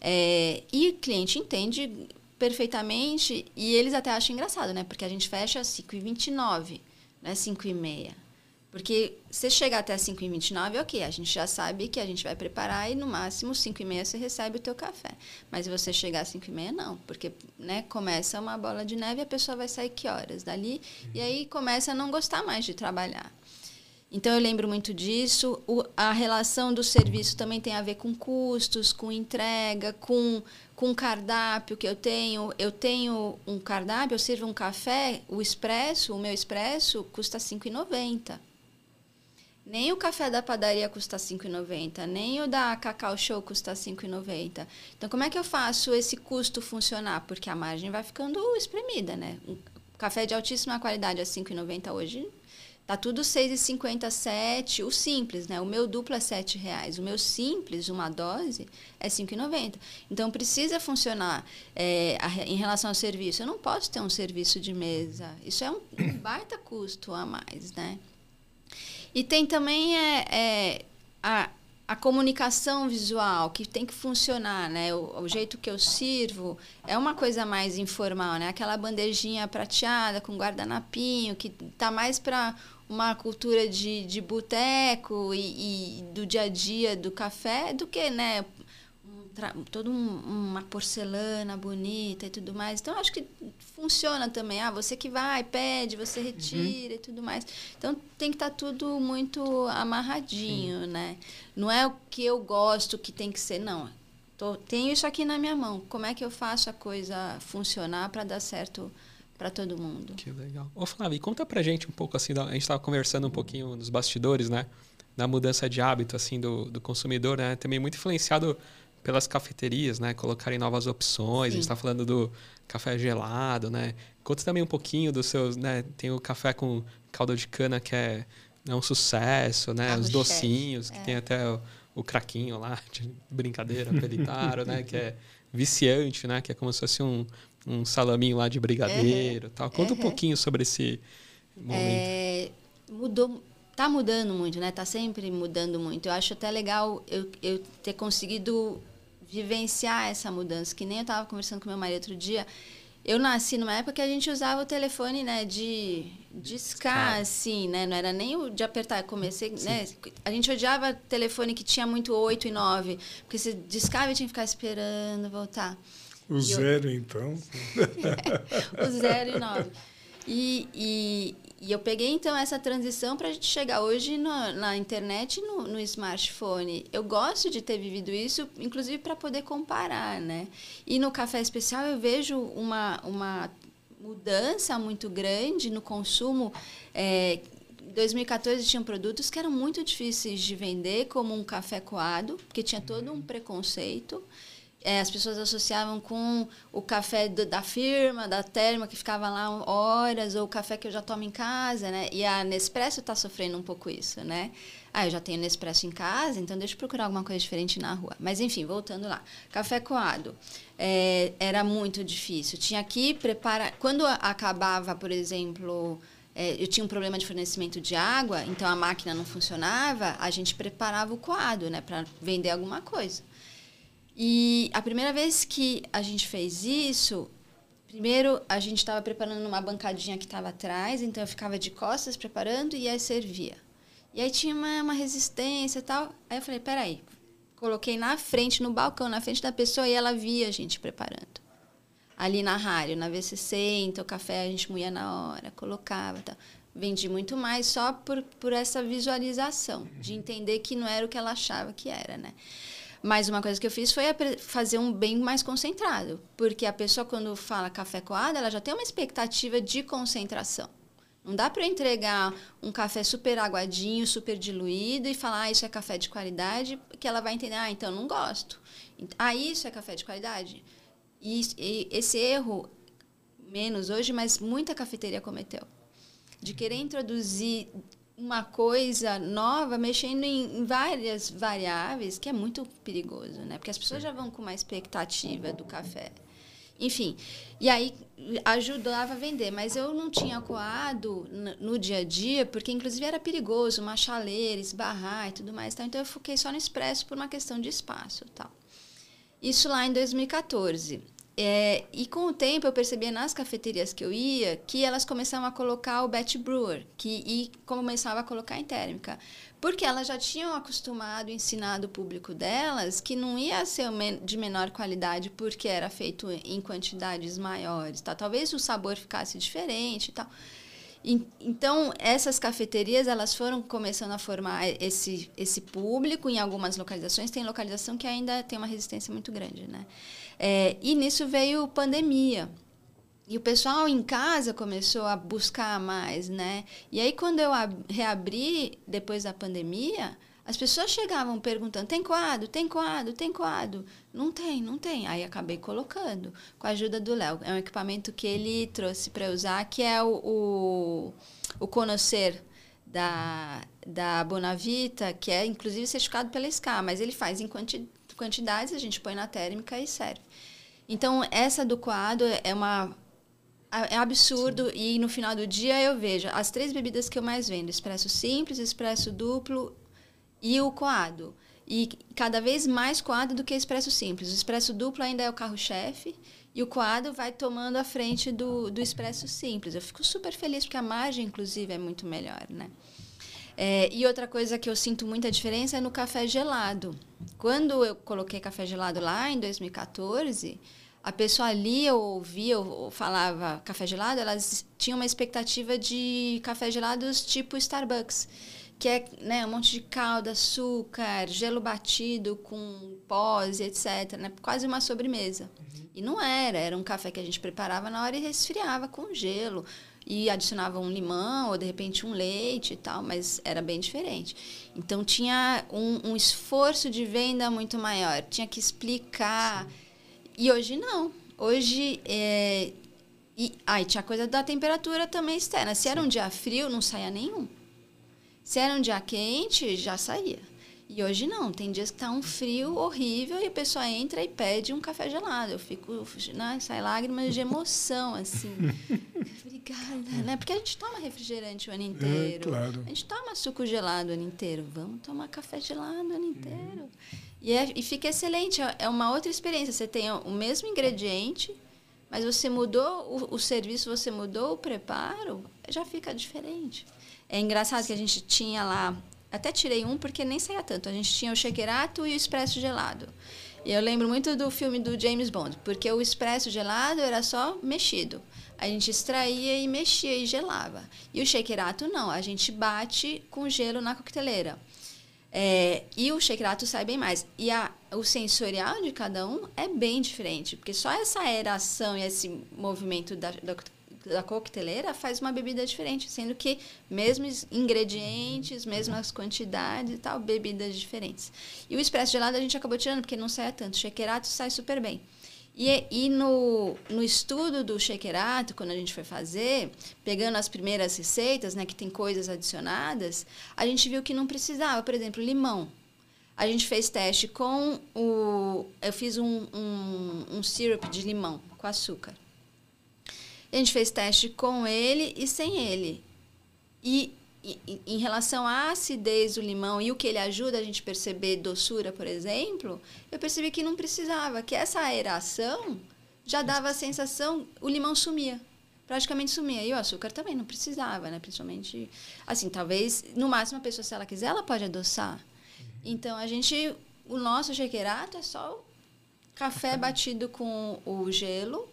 É, e o cliente entende perfeitamente e eles até acham engraçado, né? Porque a gente fecha às 5h29, não é 5h30. Porque se chegar até 5h29, ok, a gente já sabe que a gente vai preparar e no máximo 5h30 você recebe o teu café. Mas se você chegar às 5h30, não, porque né, começa uma bola de neve e a pessoa vai sair que horas dali e aí começa a não gostar mais de trabalhar. Então eu lembro muito disso. O, a relação do serviço também tem a ver com custos, com entrega, com com cardápio que eu tenho. Eu tenho um cardápio, eu sirvo um café, o expresso, o meu expresso custa R$ 5,90. Nem o café da padaria custa R$ 5,90, nem o da Cacau Show custa R$ 5,90. Então, como é que eu faço esse custo funcionar? Porque a margem vai ficando espremida, né? Um café de altíssima qualidade a R$ 5,90 hoje Tá tudo 6,57, o simples, né? O meu duplo é 7 reais. O meu simples, uma dose, é 5,90. Então, precisa funcionar é, a, em relação ao serviço. Eu não posso ter um serviço de mesa. Isso é um, um baita custo a mais, né? E tem também é, é, a, a comunicação visual que tem que funcionar, né? O, o, jeito que eu sirvo é uma coisa mais informal, né? Aquela bandejinha prateada com guardanapinho que tá mais para uma cultura de, de boteco e, e, do dia a dia do café do que, né? Um, toda um, uma porcelana bonita e tudo mais. Então, acho que funciona também. Ah, você que vai, pede, você retira uhum. e tudo mais. Então, tem que estar tá tudo muito amarradinho, Sim. né? Não é o que eu gosto que tem que ser, não. Tô, tenho isso aqui na minha mão. Como é que eu faço a coisa funcionar para dar certo para todo mundo. Que legal. Ô Flávia, conta pra gente um pouco assim, a gente estava conversando um pouquinho nos bastidores, né? Da mudança de hábito assim do, do consumidor, né? Também muito influenciado pelas cafeterias, né? Colocarem novas opções. Sim. A gente está falando do café gelado, né? Conta também um pouquinho dos seus, né? Tem o café com caldo de cana que é, é um sucesso, né? Os docinhos, que é. tem até o, o craquinho lá, de brincadeira, pelitaro, né? Que é viciante, né? Que é como se fosse um, um salaminho lá de brigadeiro uhum. tal. Conta uhum. um pouquinho sobre esse momento. É, mudou, tá mudando muito, né? Tá sempre mudando muito. Eu acho até legal eu, eu ter conseguido vivenciar essa mudança. Que nem eu estava conversando com meu marido outro dia. Eu nasci numa época que a gente usava o telefone, né, de discar, assim, né? Não era nem o de apertar. Comecei, Sim. né? A gente odiava telefone que tinha muito 8 e 9, porque você discava e tinha que ficar esperando voltar. O zero, eu... então. o zero e nove. E, e, e, eu peguei, então, essa transição para a gente chegar hoje no, na internet e no, no, smartphone. Eu gosto de ter vivido isso, inclusive para poder comparar, né? E no Café Especial eu vejo uma, uma mudança muito grande no consumo. É, em 2014 tinham produtos que eram muito difíceis de vender, como um café coado, porque tinha todo um preconceito. É, as pessoas associavam com o café do, da firma, da terma, que ficava lá horas, ou o café que eu já tomo em casa, né? E a Nespresso está sofrendo um pouco isso, né? Ah, eu já tenho Nespresso em casa, então deixa eu procurar alguma coisa diferente na rua. Mas, enfim, voltando lá. Café coado. É, era muito difícil. Tinha que preparar... Quando acabava, por exemplo... É, eu tinha um problema de fornecimento de água, então a máquina não funcionava, a gente preparava o coado, né? Para vender alguma coisa. E a primeira vez que a gente fez isso, primeiro a gente estava preparando uma bancadinha que estava atrás, então eu ficava de costas preparando e aí servia. E aí tinha uma, uma resistência e tal. Aí eu falei, peraí. Coloquei na frente, no balcão, na frente da pessoa e ela via a gente preparando. Ali na rádio, na V60, o café a gente moía na hora, colocava tal. Vendi muito mais só por, por essa visualização, de entender que não era o que ela achava que era, né? Mas uma coisa que eu fiz foi fazer um bem mais concentrado. Porque a pessoa, quando fala café coado, ela já tem uma expectativa de concentração. Não dá para entregar um café super aguadinho, super diluído e falar, ah, isso é café de qualidade, que ela vai entender, ah, então não gosto. Ah, isso é café de qualidade? E, e esse erro, menos hoje, mas muita cafeteria cometeu. De querer introduzir uma coisa nova, mexendo em, em, várias variáveis, que é muito perigoso, né? Porque as pessoas já vão com uma expectativa do café. Enfim, e aí ajudava a vender, mas eu não tinha coado no, no dia a dia, porque inclusive era perigoso, uma chaleira, esbarrar e tudo mais. Tá? Então eu foquei só no expresso por uma questão de espaço. Tal. Isso lá em 2014. É, e com o tempo eu percebia nas cafeterias que eu ia que elas começavam a colocar o batch brewer que, e começava a colocar em térmica. Porque elas já tinham acostumado, ensinado o público delas que não ia ser de menor qualidade porque era feito em quantidades maiores. Tá? Talvez o sabor ficasse diferente e tal. Então, essas cafeterias elas foram começando a formar esse, esse público em algumas localizações. Tem localização que ainda tem uma resistência muito grande, né? É, e nisso veio pandemia. E o pessoal em casa começou a buscar mais, né? E aí, quando eu reabri, depois da pandemia, as pessoas chegavam perguntando: tem quadro? Tem quadro? Tem quadro? Não tem, não tem. Aí acabei colocando, com a ajuda do Léo. É um equipamento que ele trouxe para usar, que é o, o, o Conocer da, da Bonavita, que é inclusive certificado pela SCA, mas ele faz em quanti, quantidades, a gente põe na térmica e serve. Então, essa do coado é uma é absurdo Sim. e no final do dia eu vejo as três bebidas que eu mais vendo: expresso simples, expresso duplo e o coado. E cada vez mais coado do que expresso simples. O expresso duplo ainda é o carro-chefe e o coado vai tomando a frente do, do expresso simples. Eu fico super feliz porque a margem, inclusive, é muito melhor, né? É, e outra coisa que eu sinto muita diferença é no café gelado. Quando eu coloquei café gelado lá em 2014, a pessoa ali ou ouvia ou falava café gelado, elas tinham uma expectativa de café gelados tipo Starbucks que é né, um monte de calda, açúcar, gelo batido com pós, etc. Né? Quase uma sobremesa. Uhum. E não era, era um café que a gente preparava na hora e resfriava com gelo. E adicionava um limão ou de repente um leite e tal, mas era bem diferente. Então tinha um, um esforço de venda muito maior, tinha que explicar. Sim. E hoje não. Hoje é, e aí tinha coisa da temperatura também externa. Se era um dia frio, não saía nenhum. Se era um dia quente, já saía. E hoje não, tem dias que tá um frio horrível e a pessoa entra e pede um café gelado. Eu fico, né, sai lágrimas de emoção, assim. Obrigada, né? Porque a gente toma refrigerante o ano é, inteiro. É, claro. A gente toma suco gelado o ano inteiro. Vamos tomar café gelado o ano inteiro. Uhum. E, é, e fica excelente. É uma outra experiência. Você tem o mesmo ingrediente, mas você mudou o, o serviço, você mudou o preparo, já fica diferente. É engraçado que a gente tinha lá, até tirei um porque nem saía tanto. A gente tinha o shakerato e o expresso gelado. E eu lembro muito do filme do James Bond, porque o expresso gelado era só mexido. A gente extraía e mexia e gelava. E o shakerato não, a gente bate com gelo na coqueteleira. É, e o shakerato sai bem mais. E a, o sensorial de cada um é bem diferente, porque só essa aeração e esse movimento da, da, da coqueteleira faz uma bebida diferente, sendo que mesmos ingredientes, mesmas quantidades e tal, bebidas diferentes. E o expresso gelado a gente acabou tirando, porque não sai tanto. O shakerato sai super bem. E, e no, no estudo do shakerato, quando a gente foi fazer, pegando as primeiras receitas, né, que tem coisas adicionadas, a gente viu que não precisava, por exemplo, limão. A gente fez teste com o. Eu fiz um, um, um syrup de limão com açúcar. A gente fez teste com ele e sem ele. E em relação à acidez do limão e o que ele ajuda a gente perceber doçura, por exemplo, eu percebi que não precisava, que essa aeração já dava a sensação, o limão sumia, praticamente sumia. E o açúcar também não precisava, né? Principalmente, assim, talvez, no máximo a pessoa, se ela quiser, ela pode adoçar. Então, a gente, o nosso shakerato é só café batido com o gelo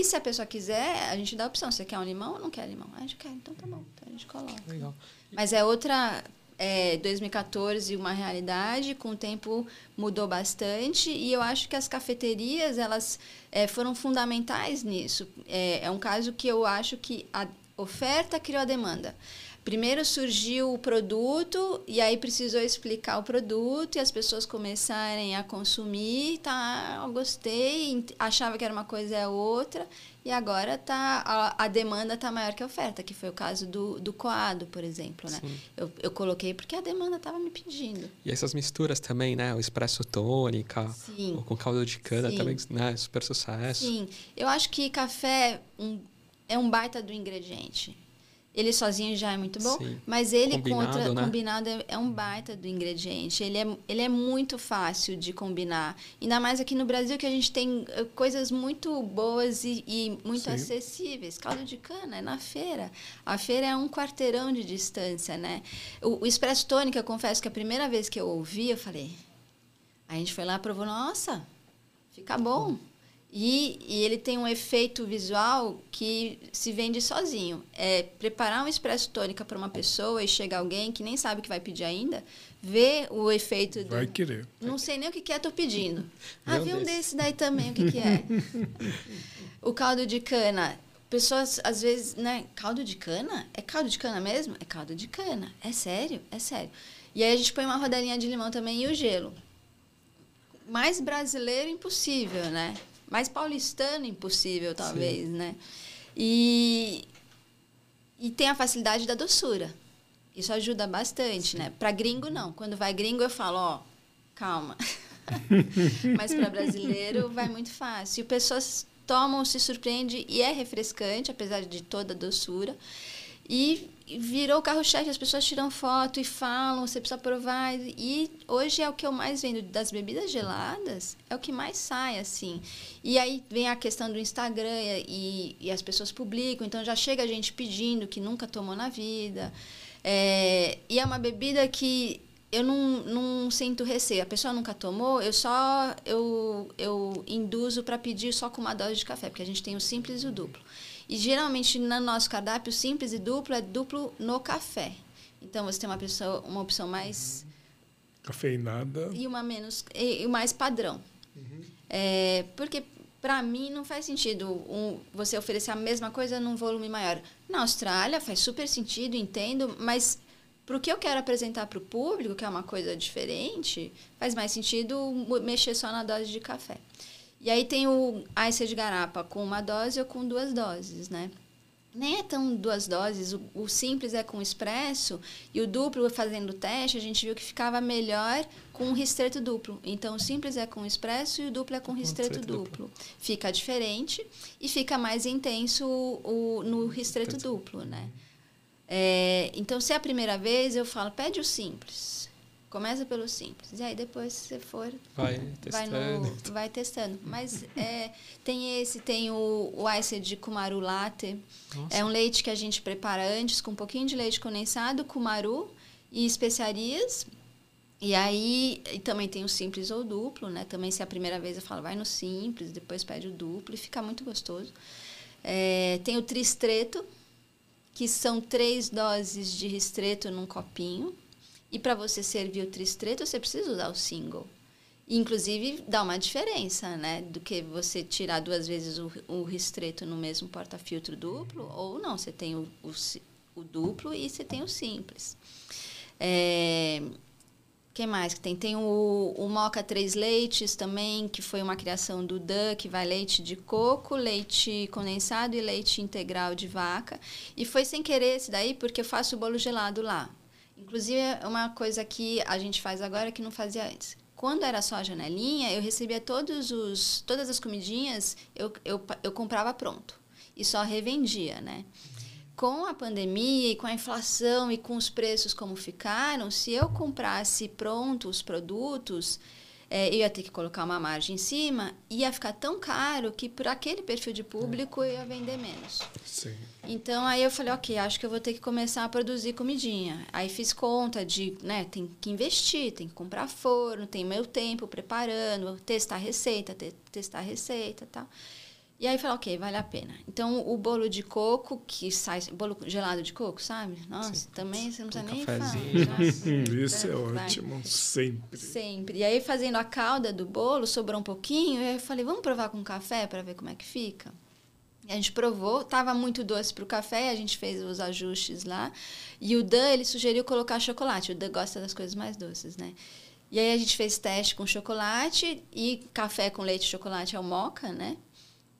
e se a pessoa quiser, a gente dá a opção. Você quer um limão ou não quer limão? A gente quer, então tá bom. Então a gente coloca. Legal. Mas é outra. É, 2014 uma realidade, com o tempo mudou bastante e eu acho que as cafeterias elas é, foram fundamentais nisso. É, é um caso que eu acho que a oferta criou a demanda. Primeiro surgiu o produto e aí precisou explicar o produto e as pessoas começarem a consumir, tá, eu gostei, achava que era uma coisa é outra e agora tá a, a demanda está maior que a oferta, que foi o caso do, do coado, por exemplo, né? Eu, eu coloquei porque a demanda estava me pedindo. E essas misturas também, né? O expresso tônica, Sim. com caldo de cana Sim. também, né? Super sucesso. Sim, eu acho que café um, é um baita do ingrediente. Ele sozinho já é muito bom, Sim. mas ele combinado, contra, né? combinado é, é, um baita do ingrediente. Ele é, ele é muito fácil de combinar. Ainda mais aqui no Brasil que a gente tem eh, coisas muito boas e, e muito Sim. acessíveis. Caldo de cana é na feira. A feira é um quarteirão de distância, né? O, o Expresso Tônica, confesso que a primeira vez que eu ouvi, eu falei... A gente foi lá e provou, nossa, fica bom. E, e, ele tem um efeito visual que se vende sozinho. É preparar um expresso tônica para uma pessoa e chega alguém que nem sabe o que vai pedir ainda, ver o efeito. Vai do... querer. Não sei nem o que, que é, tô pedindo. ah, vi um desse daí também, o que, que é? o caldo de cana. Pessoas, às vezes, né? Caldo de cana? É caldo de cana mesmo? É caldo de cana. É sério? É sério. E aí a gente põe uma rodelinha de limão também e o gelo. Mais brasileiro impossível, né? Mais paulistano impossível, talvez, Sim. né? E, e tem a facilidade da doçura. Isso ajuda bastante, Sim. né? Para gringo, não. Quando vai gringo, eu falo, ó, calma. Mas para brasileiro, vai muito fácil. E pessoas tomam, se surpreende e é refrescante, apesar de toda a doçura. E virou o carro-chefe, as pessoas tiram foto e falam, você precisa provar. E hoje é o que eu mais vendo das bebidas geladas, é o que mais sai, assim. E aí vem a questão do Instagram e, e as pessoas publicam, então já chega gente pedindo que nunca tomou na vida. É, e é uma bebida que eu não, não sinto receio. A pessoa nunca tomou, eu só eu, eu induzo para pedir só com uma dose de café, porque a gente tem o simples e o duplo. E geralmente no nosso cardápio simples e duplo é duplo no café. Então você tem uma pessoa, uma opção mais cafeinada e uma menos e, e mais padrão. Uhum. É, porque para mim não faz sentido um, você oferecer a mesma coisa num volume maior. Na Austrália faz super sentido, entendo, mas para o que eu quero apresentar para o público, que é uma coisa diferente, faz mais sentido mexer só na dose de café. E aí tem o Ice de garapa com uma dose ou com duas doses, né? Nem é tão duas doses, o, o simples é com expresso e o duplo fazendo o teste, a gente viu que ficava melhor com um restrito duplo. Então o simples é com expresso e o duplo é com restrito duplo. duplo. Fica diferente e fica mais intenso o, o no restrito duplo, né? É, então, se é a primeira vez, eu falo, pede o simples Começa pelo simples. E aí depois você for. Vai testando. Vai, no, vai testando. Mas é, tem esse, tem o, o Ice de Kumaru Latte. Nossa. É um leite que a gente prepara antes com um pouquinho de leite condensado, Kumaru e especiarias. E aí, e também tem o simples ou o duplo, né? Também se é a primeira vez eu falo, vai no simples, depois pede o duplo e fica muito gostoso. É, tem o tristreto, que são três doses de ristreto num copinho. E para você servir o tristreto, você precisa usar o single. Inclusive, dá uma diferença, né? Do que você tirar duas vezes o, o ristreto no mesmo porta-filtro duplo, ou não, você tem o, o, o, duplo e você tem o simples. É, que mais que tem? Tem o, o Moca Três Leites também, que foi uma criação do Dan, que vai leite de coco, leite condensado e leite integral de vaca. E foi sem querer esse daí, porque eu faço o bolo gelado lá. Inclusive, é uma coisa que a gente faz agora que não fazia antes quando era só a janelinha, eu recebia todos os, todas as comidinhas, eu, eu, eu comprava pronto. E só revendia, né? Com a pandemia e com a inflação e com os preços como ficaram, se eu comprasse pronto os produtos, é, eu ia ter que colocar uma margem em cima, ia ficar tão caro que por aquele perfil de público eu ia vender menos. Sim. Então aí eu falei, ok, acho que eu vou ter que começar a produzir comidinha. Aí fiz conta de, né, tem que investir, tem que comprar forno, tem meu tempo preparando, testar receita, te, testar receita, tal. E aí falei, ok, vale a pena. Então, o bolo de coco, que sai. Bolo gelado de coco, sabe? Nossa, Sim. também você não precisa nem falar. Isso é ótimo, vai. sempre. Sempre. E aí, fazendo a calda do bolo, sobrou um pouquinho. E aí eu falei, vamos provar com café para ver como é que fica? E a gente provou, tava muito doce para o café, a gente fez os ajustes lá. E o Dan, ele sugeriu colocar chocolate. O Dan gosta das coisas mais doces, né? E aí a gente fez teste com chocolate e café com leite e chocolate ao moca, né?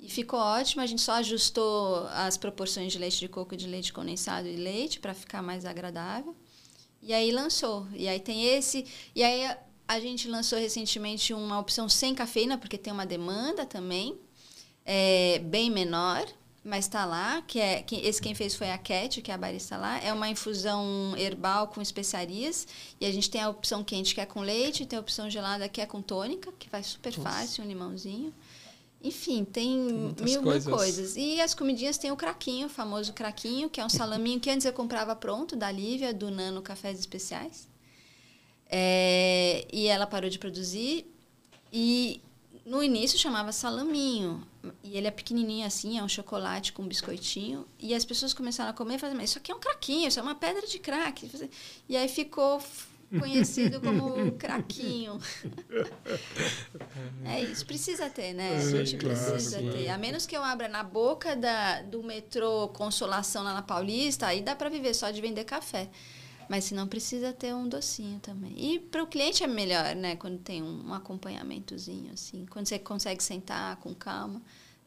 E ficou ótimo, a gente só ajustou as proporções de leite de coco, de leite condensado e leite para ficar mais agradável. E aí lançou. E aí tem esse. E aí a gente lançou recentemente uma opção sem cafeína, porque tem uma demanda também, é, bem menor, mas está lá. Que é, que, esse quem fez foi a Cat, que é a barista lá. É uma infusão herbal com especiarias. E a gente tem a opção quente, que é com leite, tem a opção gelada, que é com tônica, que faz super Nossa. fácil, um limãozinho. Enfim, tem, tem mil, coisas. mil coisas. E as comidinhas tem o craquinho, o famoso craquinho, que é um salaminho que antes eu comprava pronto, da Lívia, do Nano Cafés Especiais. É, e ela parou de produzir. E no início chamava salaminho. E ele é pequenininho assim, é um chocolate com biscoitinho. E as pessoas começaram a comer e falaram, mas isso aqui é um craquinho, isso é uma pedra de crack. E aí ficou conhecido como craquinho. é isso, precisa ter, né? a gente claro, precisa claro. ter. A menos que eu abra na boca da, do metrô Consolação lá na Paulista, aí dá para viver só de vender café. Mas se não precisa ter um docinho também. E para o cliente é melhor, né? Quando tem um acompanhamentozinho, assim. Quando você consegue sentar com calma,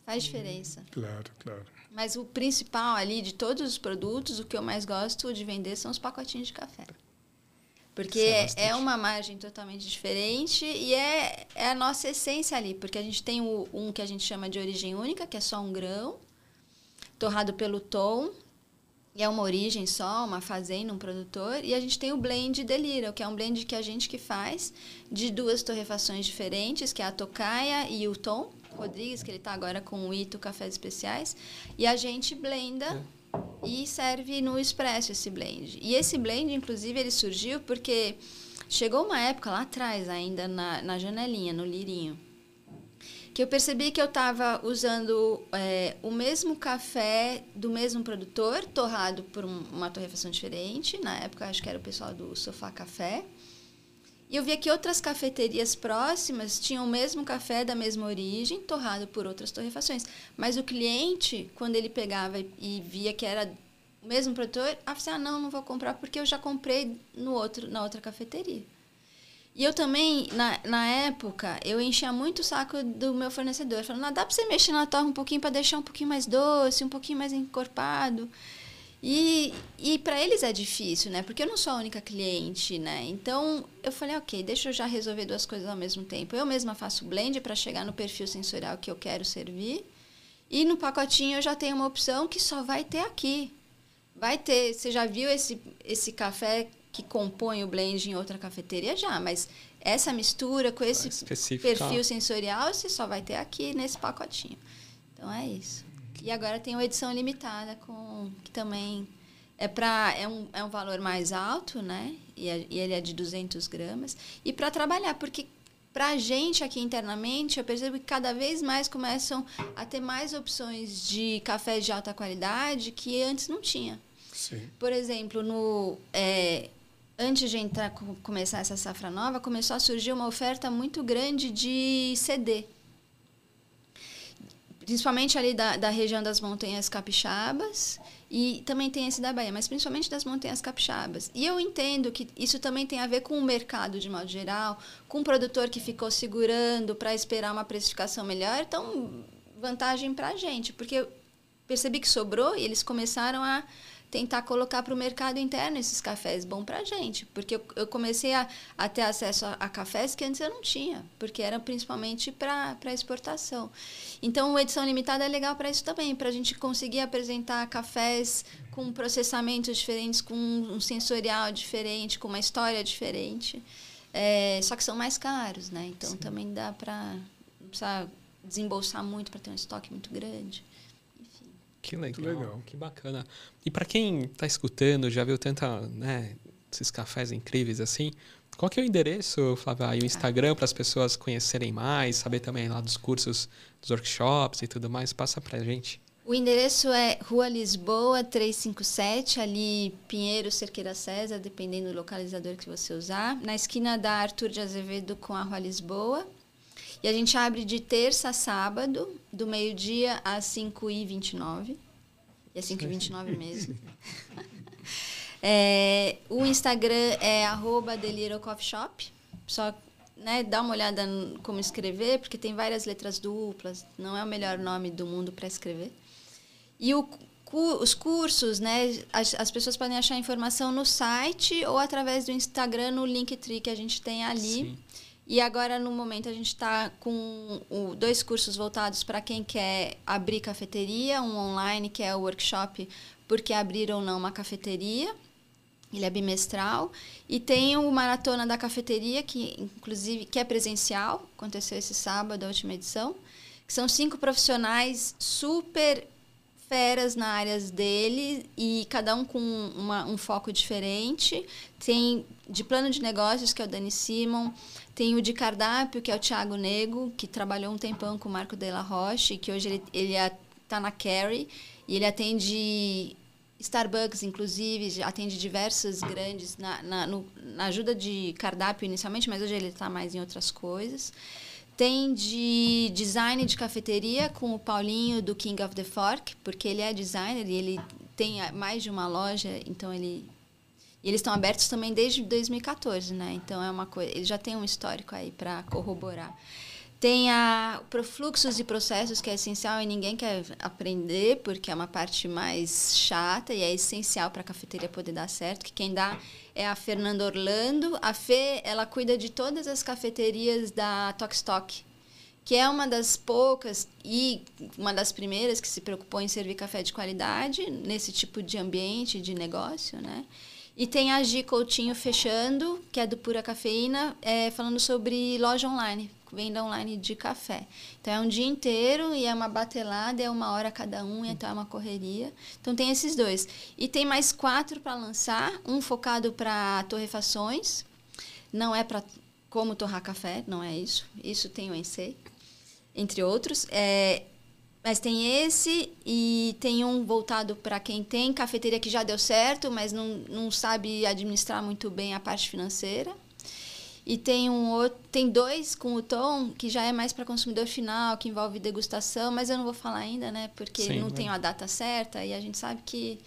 faz uhum. diferença. Claro, claro. Mas o principal ali de todos os produtos, o que eu mais gosto de vender são os pacotinhos de café. Porque é, é, uma margem totalmente diferente e é, é a nossa essência ali. Porque a gente tem o, um que a gente chama de origem única, que é só um grão, torrado pelo tom, e é uma origem só, uma fazenda, um produtor. E a gente tem o blend Delira, que é um blend que a gente que faz de duas torrefações diferentes, que é a Tocaia e o Tom Rodrigues, que ele está agora com o Ito Cafés Especiais. E a gente blenda... E serve no expresso esse blend. E esse blend, inclusive, ele surgiu porque chegou uma época lá atrás, ainda na, na janelinha, no lirinho, que eu percebi que eu estava usando é, o mesmo café do mesmo produtor, torrado por um, uma torrefação diferente. Na época, acho que era o pessoal do Sofá Café. E eu via que outras cafeterias próximas tinham o mesmo café da mesma origem, torrado por outras torrefações. Mas o cliente, quando ele pegava e via que era o mesmo produtor, assim, ah, não, não vou comprar porque eu já comprei no outro, na outra cafeteria. E eu também, na, na época, eu enchia muito o saco do meu fornecedor. Falando, não, dá para você mexer na torre um pouquinho para deixar um pouquinho mais doce, um pouquinho mais encorpado. E, e para eles é difícil, né? Porque eu não sou a única cliente, né? Então eu falei, ok, deixa eu já resolver duas coisas ao mesmo tempo. Eu mesma faço blend para chegar no perfil sensorial que eu quero servir. E no pacotinho eu já tenho uma opção que só vai ter aqui. Vai ter. Você já viu esse, esse café que compõe o blend em outra cafeteria? Já, mas essa mistura com esse perfil sensorial você só vai ter aqui nesse pacotinho. Então é isso. E agora tem uma edição limitada com que também é para é um, é um valor mais alto, né? E, é, e ele é de 200 gramas. E para trabalhar, porque para a gente aqui internamente, eu percebo que cada vez mais começam a ter mais opções de café de alta qualidade que antes não tinha. Sim. Por exemplo, no é, antes de entrar começar essa safra nova, começou a surgir uma oferta muito grande de CD. Principalmente ali da, da região das montanhas capixabas e também tem esse da Bahia, mas principalmente das montanhas capixabas. E eu entendo que isso também tem a ver com o mercado de modo geral, com o produtor que ficou segurando para esperar uma precificação melhor. Então, vantagem para a gente, porque eu percebi que sobrou e eles começaram a tentar colocar para o mercado interno esses cafés bom para a gente. Porque eu, eu comecei a, a, ter acesso a, a, cafés que antes eu não tinha, porque eram principalmente para exportação. Então, o Edição Limitada é legal para isso também, para a gente conseguir apresentar cafés com processamentos diferentes, com um sensorial diferente, com uma história diferente. É, só que são mais caros, né? Então, Sim. também dá para... Não precisa desembolsar muito para ter um estoque muito grande. Que legal, legal. que bacana. E para quem está escutando, já viu tanta, né, esses cafés incríveis assim, qual que é o endereço, Flávia, e o Instagram para as pessoas conhecerem mais, saber também lá dos cursos, dos workshops e tudo mais? Passa para a gente. O endereço é Rua Lisboa 357, ali Pinheiro, Cerqueira César, dependendo do localizador que você usar, na esquina da Arthur de Azevedo com a Rua Lisboa. E a gente abre de terça a sábado, do meio-dia às 5h29. E é 5h29 mesmo. é, o Instagram é arroba Shop. Só né, dá uma olhada no como escrever, porque tem várias letras duplas. Não é o melhor nome do mundo para escrever. E o, os cursos, né, as, as, pessoas podem achar informação no site ou através do Instagram, no Linktree que a gente tem ali. Sim. E agora, no momento, a gente está com o, dois cursos voltados para quem quer abrir cafeteria, um online, que é o workshop Porque Abrir ou Não uma Cafeteria. Ele é bimestral. E tem o Maratona da Cafeteria, que inclusive que é presencial, aconteceu esse sábado, a última edição. Que são cinco profissionais super feras na áreas dele e cada um com uma, um foco diferente. Tem de plano de negócios, que é o Dani Simon, tem o de cardápio, que é o Thiago Nego, que trabalhou um tempão com o Marco de la Roche, que hoje ele, ele está na Carry, e ele atende Starbucks, inclusive, atende diversas grandes na, na, no, na ajuda de cardápio inicialmente, mas hoje ele está mais em outras coisas. Tem de design de cafeteria com o Paulinho do King of the Fork, porque ele é designer e ele tem mais de uma loja, então ele e eles estão abertos também desde 2014, né? Então é uma coisa, ele já tem um histórico aí para corroborar. Tem a fluxos e processos que é essencial e ninguém quer aprender porque é uma parte mais chata e é essencial para a cafeteria poder dar certo. Que quem dá é a Fernanda Orlando. A Fê, ela cuida de todas as cafeterias da Tokstok, que é uma das poucas e uma das primeiras que se preocupou em servir café de qualidade nesse tipo de ambiente de negócio, né? E tem a Gi Coutinho fechando, que é do Pura Cafeína, é, falando sobre loja online, venda online de café. Então é um dia inteiro e é uma batelada, é uma hora cada um, então é uma correria. Então tem esses dois. E tem mais quatro para lançar, um focado para torrefações, não é para como torrar café, não é isso. Isso tem o ENSEI, entre outros. É, mas tem esse e tem um voltado para quem tem cafeteria que já deu certo, mas não, não sabe administrar muito bem a parte financeira. E tem um outro, tem dois com o tom que já é mais para consumidor final, que envolve degustação, mas eu não vou falar ainda, né? Porque Sim, não né? tem a data certa e a gente sabe que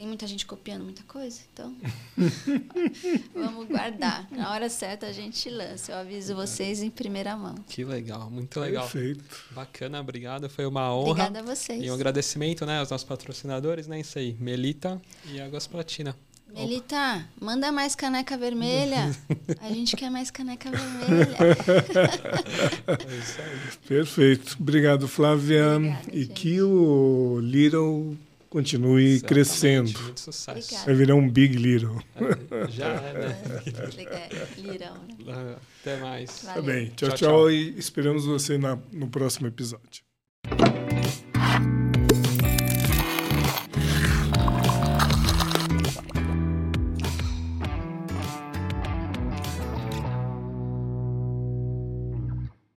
tem muita gente copiando muita coisa, então vamos guardar. Na hora certa a gente lança. Eu aviso vocês em primeira mão. Que legal, muito legal. Perfeito. Bacana, obrigado. Foi uma honra. Obrigada a vocês. E um agradecimento, né, aos nossos patrocinadores, né, isso aí, Melita e Águas Platina. Melita, manda mais caneca vermelha. A gente quer mais caneca vermelha. é isso aí. Perfeito. Obrigado, Flávia. Obrigada, e gente. que o Little continue Exatamente, crescendo. Muito sucesso. Vai virar um Big Little. É, já é, né? Little. Né? Até mais. Tá bem. Tchau, tchau, tchau, e esperamos você na, no próximo episódio.